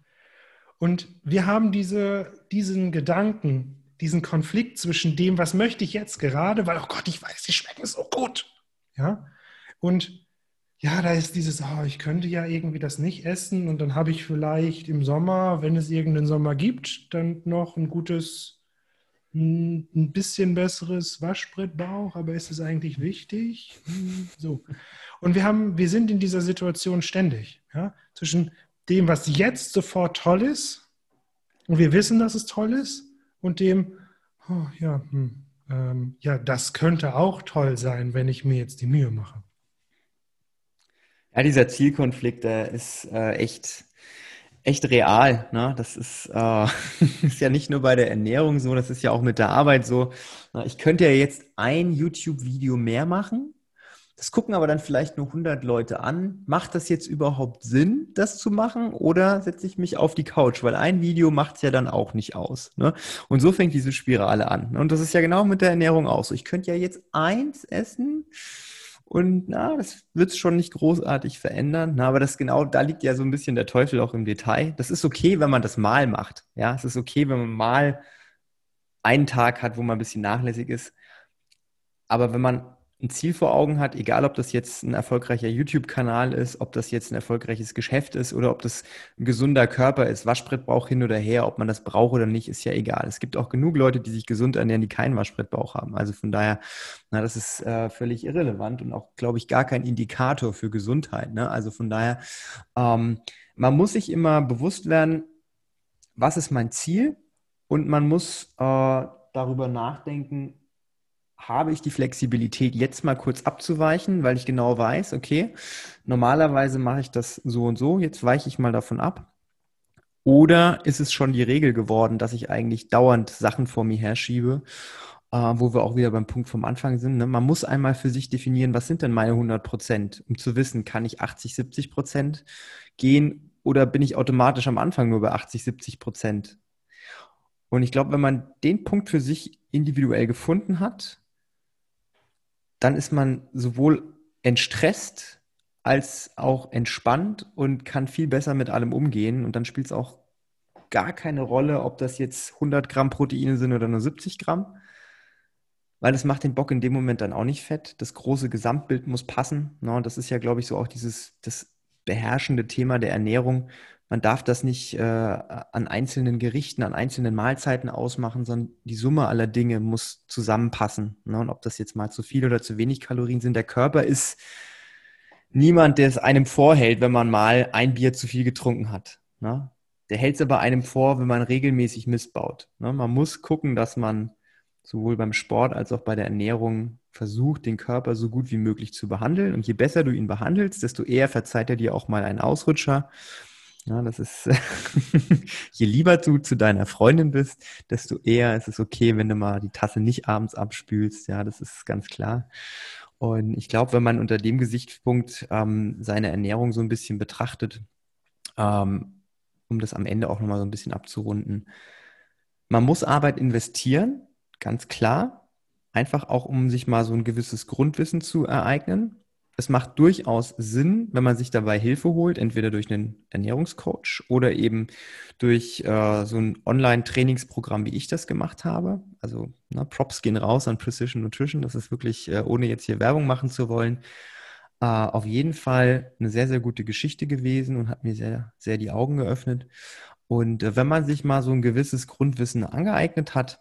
Und wir haben diese, diesen Gedanken, diesen Konflikt zwischen dem, was möchte ich jetzt gerade, weil, oh Gott, ich weiß, die schmecken so gut. Ja. Und ja, da ist dieses, oh, ich könnte ja irgendwie das nicht essen und dann habe ich vielleicht im Sommer, wenn es irgendeinen Sommer gibt, dann noch ein gutes, ein bisschen besseres Waschbrettbauch, aber ist es eigentlich wichtig? Hm, so. Und wir haben, wir sind in dieser Situation ständig, ja, zwischen dem, was jetzt sofort toll ist, und wir wissen, dass es toll ist, und dem, oh, ja, hm, ähm, ja, das könnte auch toll sein, wenn ich mir jetzt die Mühe mache. Ja, dieser Zielkonflikt, der ist äh, echt, echt real. Ne? Das ist, äh, ist ja nicht nur bei der Ernährung so, das ist ja auch mit der Arbeit so. Ich könnte ja jetzt ein YouTube-Video mehr machen das gucken aber dann vielleicht nur 100 Leute an. Macht das jetzt überhaupt Sinn, das zu machen? Oder setze ich mich auf die Couch? Weil ein Video macht es ja dann auch nicht aus. Ne? Und so fängt diese Spirale an. Und das ist ja genau mit der Ernährung auch so. Ich könnte ja jetzt eins essen und na, das wird es schon nicht großartig verändern. Na, aber das genau, da liegt ja so ein bisschen der Teufel auch im Detail. Das ist okay, wenn man das mal macht. Ja, es ist okay, wenn man mal einen Tag hat, wo man ein bisschen nachlässig ist. Aber wenn man ein Ziel vor Augen hat, egal ob das jetzt ein erfolgreicher YouTube-Kanal ist, ob das jetzt ein erfolgreiches Geschäft ist oder ob das ein gesunder Körper ist, Waschbrettbauch hin oder her, ob man das braucht oder nicht, ist ja egal. Es gibt auch genug Leute, die sich gesund ernähren, die keinen Waschbrettbauch haben. Also von daher, na, das ist äh, völlig irrelevant und auch, glaube ich, gar kein Indikator für Gesundheit. Ne? Also von daher, ähm, man muss sich immer bewusst werden, was ist mein Ziel und man muss äh, darüber nachdenken, habe ich die Flexibilität, jetzt mal kurz abzuweichen, weil ich genau weiß, okay, normalerweise mache ich das so und so, jetzt weiche ich mal davon ab. Oder ist es schon die Regel geworden, dass ich eigentlich dauernd Sachen vor mir herschiebe, äh, wo wir auch wieder beim Punkt vom Anfang sind. Ne? Man muss einmal für sich definieren, was sind denn meine 100 Prozent, um zu wissen, kann ich 80, 70 Prozent gehen oder bin ich automatisch am Anfang nur bei 80, 70 Prozent? Und ich glaube, wenn man den Punkt für sich individuell gefunden hat, dann ist man sowohl entstresst als auch entspannt und kann viel besser mit allem umgehen. Und dann spielt es auch gar keine Rolle, ob das jetzt 100 Gramm Proteine sind oder nur 70 Gramm, weil das macht den Bock in dem Moment dann auch nicht fett. Das große Gesamtbild muss passen. Ne? Und das ist ja, glaube ich, so auch dieses das beherrschende Thema der Ernährung. Man darf das nicht äh, an einzelnen Gerichten, an einzelnen Mahlzeiten ausmachen, sondern die Summe aller Dinge muss zusammenpassen. Ne? Und ob das jetzt mal zu viel oder zu wenig Kalorien sind, der Körper ist niemand, der es einem vorhält, wenn man mal ein Bier zu viel getrunken hat. Ne? Der hält es aber einem vor, wenn man regelmäßig missbaut. Ne? Man muss gucken, dass man sowohl beim Sport als auch bei der Ernährung versucht, den Körper so gut wie möglich zu behandeln. Und je besser du ihn behandelst, desto eher verzeiht er dir auch mal einen Ausrutscher. Ja, das ist, je lieber du zu deiner Freundin bist, desto eher ist es okay, wenn du mal die Tasse nicht abends abspülst. Ja, das ist ganz klar. Und ich glaube, wenn man unter dem Gesichtspunkt ähm, seine Ernährung so ein bisschen betrachtet, ähm, um das am Ende auch nochmal so ein bisschen abzurunden. Man muss Arbeit investieren, ganz klar. Einfach auch, um sich mal so ein gewisses Grundwissen zu ereignen. Es macht durchaus Sinn, wenn man sich dabei Hilfe holt, entweder durch einen Ernährungscoach oder eben durch äh, so ein Online-Trainingsprogramm, wie ich das gemacht habe. Also na, ne, Props gehen raus an Precision Nutrition. Das ist wirklich, äh, ohne jetzt hier Werbung machen zu wollen, äh, auf jeden Fall eine sehr, sehr gute Geschichte gewesen und hat mir sehr, sehr die Augen geöffnet. Und äh, wenn man sich mal so ein gewisses Grundwissen angeeignet hat,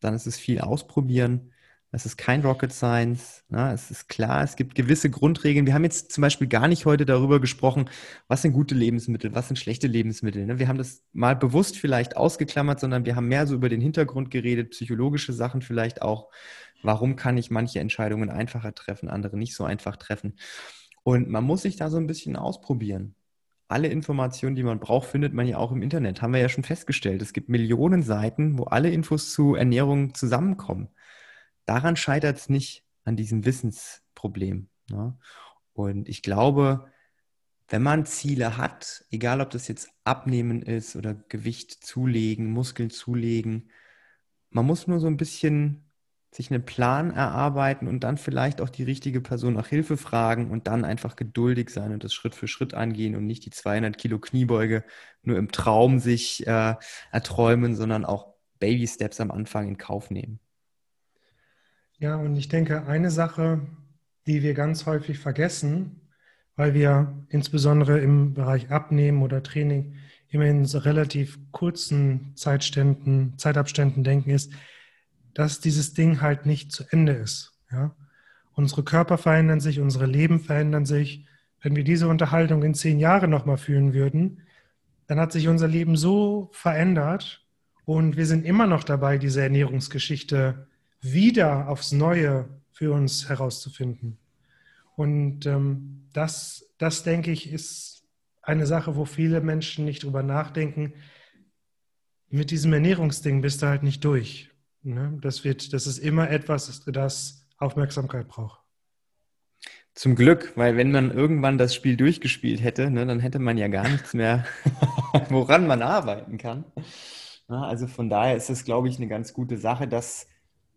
dann ist es viel ausprobieren. Es ist kein Rocket Science. Ne? Es ist klar, es gibt gewisse Grundregeln. Wir haben jetzt zum Beispiel gar nicht heute darüber gesprochen, was sind gute Lebensmittel, was sind schlechte Lebensmittel. Ne? Wir haben das mal bewusst vielleicht ausgeklammert, sondern wir haben mehr so über den Hintergrund geredet, psychologische Sachen vielleicht auch. Warum kann ich manche Entscheidungen einfacher treffen, andere nicht so einfach treffen? Und man muss sich da so ein bisschen ausprobieren. Alle Informationen, die man braucht, findet man ja auch im Internet. Haben wir ja schon festgestellt. Es gibt Millionen Seiten, wo alle Infos zu Ernährung zusammenkommen. Daran scheitert es nicht an diesem Wissensproblem. Ne? Und ich glaube, wenn man Ziele hat, egal ob das jetzt Abnehmen ist oder Gewicht zulegen, Muskeln zulegen, man muss nur so ein bisschen sich einen Plan erarbeiten und dann vielleicht auch die richtige Person nach Hilfe fragen und dann einfach geduldig sein und das Schritt für Schritt angehen und nicht die 200 Kilo Kniebeuge nur im Traum sich äh, erträumen, sondern auch Baby Steps am Anfang in Kauf nehmen. Ja, und ich denke, eine Sache, die wir ganz häufig vergessen, weil wir insbesondere im Bereich Abnehmen oder Training immer in so relativ kurzen Zeitständen, Zeitabständen denken, ist, dass dieses Ding halt nicht zu Ende ist. Ja? Unsere Körper verändern sich, unsere Leben verändern sich. Wenn wir diese Unterhaltung in zehn Jahren nochmal führen würden, dann hat sich unser Leben so verändert und wir sind immer noch dabei, diese Ernährungsgeschichte wieder aufs Neue für uns herauszufinden. Und ähm, das, das, denke ich, ist eine Sache, wo viele Menschen nicht drüber nachdenken. Mit diesem Ernährungsding bist du halt nicht durch. Ne? Das, wird, das ist immer etwas, das Aufmerksamkeit braucht. Zum Glück, weil wenn man irgendwann das Spiel durchgespielt hätte, ne, dann hätte man ja gar nichts mehr, woran man arbeiten kann. Ja, also von daher ist es, glaube ich, eine ganz gute Sache, dass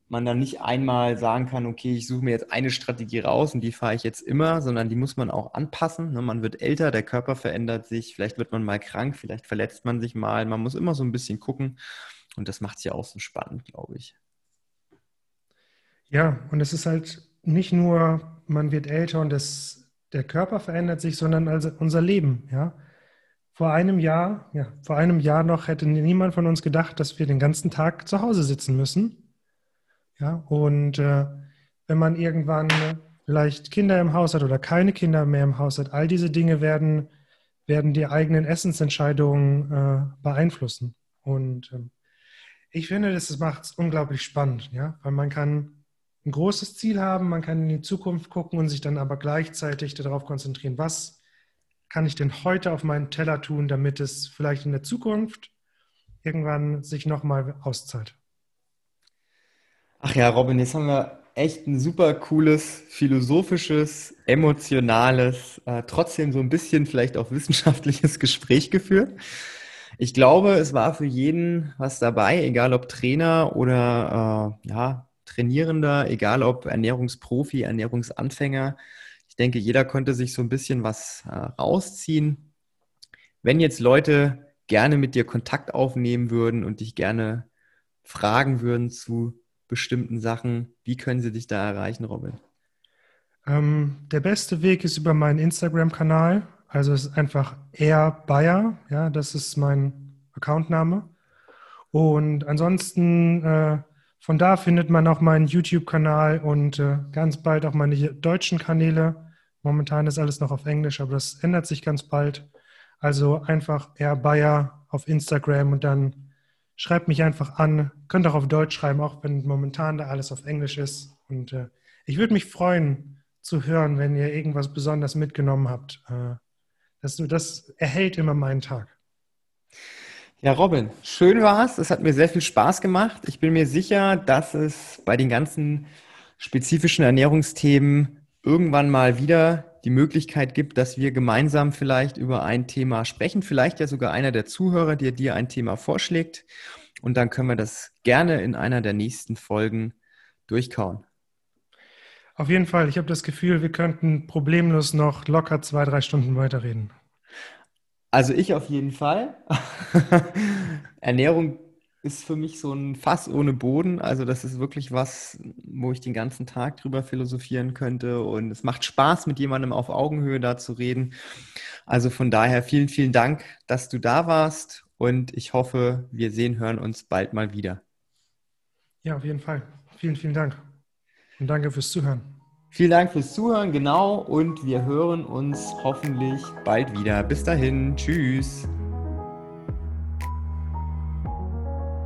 man dann nicht einmal sagen kann, okay, ich suche mir jetzt eine Strategie raus und die fahre ich jetzt immer, sondern die muss man auch anpassen. Ne? Man wird älter, der Körper verändert sich, vielleicht wird man mal krank, vielleicht verletzt man sich mal. Man muss immer so ein bisschen gucken. Und das macht es ja auch so spannend, glaube ich. Ja, und es ist halt nicht nur, man wird älter und das, der Körper verändert sich, sondern also unser Leben, ja. Vor einem Jahr, ja, vor einem Jahr noch hätte niemand von uns gedacht, dass wir den ganzen Tag zu Hause sitzen müssen. Ja, und äh, wenn man irgendwann vielleicht Kinder im Haus hat oder keine Kinder mehr im Haus hat, all diese Dinge werden, werden die eigenen Essensentscheidungen äh, beeinflussen. Und ähm, ich finde, das macht es unglaublich spannend, ja, weil man kann ein großes Ziel haben, man kann in die Zukunft gucken und sich dann aber gleichzeitig darauf konzentrieren, was kann ich denn heute auf meinen Teller tun, damit es vielleicht in der Zukunft irgendwann sich nochmal auszahlt. Ach ja, Robin, jetzt haben wir echt ein super cooles, philosophisches, emotionales, äh, trotzdem so ein bisschen vielleicht auch wissenschaftliches Gespräch geführt. Ich glaube, es war für jeden was dabei, egal ob Trainer oder äh, ja, Trainierender, egal ob Ernährungsprofi, Ernährungsanfänger. Ich denke, jeder konnte sich so ein bisschen was äh, rausziehen. Wenn jetzt Leute gerne mit dir Kontakt aufnehmen würden und dich gerne fragen würden zu bestimmten Sachen, wie können sie dich da erreichen, Robin? Ähm, der beste Weg ist über meinen Instagram-Kanal. Also es ist einfach R Bayer, ja, das ist mein Accountname. Und ansonsten äh, von da findet man auch meinen YouTube-Kanal und äh, ganz bald auch meine deutschen Kanäle. Momentan ist alles noch auf Englisch, aber das ändert sich ganz bald. Also einfach R Bayer auf Instagram und dann schreibt mich einfach an. Könnt auch auf Deutsch schreiben, auch wenn momentan da alles auf Englisch ist. Und äh, ich würde mich freuen zu hören, wenn ihr irgendwas besonders mitgenommen habt. Äh, das, das erhält immer meinen Tag. Ja, Robin, schön war's. Es hat mir sehr viel Spaß gemacht. Ich bin mir sicher, dass es bei den ganzen spezifischen Ernährungsthemen irgendwann mal wieder die Möglichkeit gibt, dass wir gemeinsam vielleicht über ein Thema sprechen. Vielleicht ja sogar einer der Zuhörer, der dir ein Thema vorschlägt. Und dann können wir das gerne in einer der nächsten Folgen durchkauen. Auf jeden Fall. Ich habe das Gefühl, wir könnten problemlos noch locker zwei, drei Stunden weiterreden. Also ich auf jeden Fall. Ernährung ist für mich so ein Fass ohne Boden. Also das ist wirklich was, wo ich den ganzen Tag drüber philosophieren könnte. Und es macht Spaß, mit jemandem auf Augenhöhe da zu reden. Also von daher vielen, vielen Dank, dass du da warst. Und ich hoffe, wir sehen, hören uns bald mal wieder. Ja, auf jeden Fall. Vielen, vielen Dank. Und danke fürs Zuhören. Vielen Dank fürs Zuhören, genau. Und wir hören uns hoffentlich bald wieder. Bis dahin. Tschüss.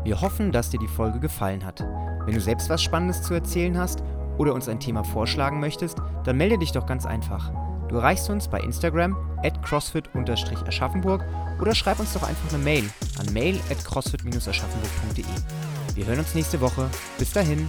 Wir hoffen, dass dir die Folge gefallen hat. Wenn du selbst was Spannendes zu erzählen hast oder uns ein Thema vorschlagen möchtest, dann melde dich doch ganz einfach. Du erreichst uns bei Instagram at crossfit-aschaffenburg oder schreib uns doch einfach eine Mail an mail at crossfit-aschaffenburg.de. Wir hören uns nächste Woche. Bis dahin.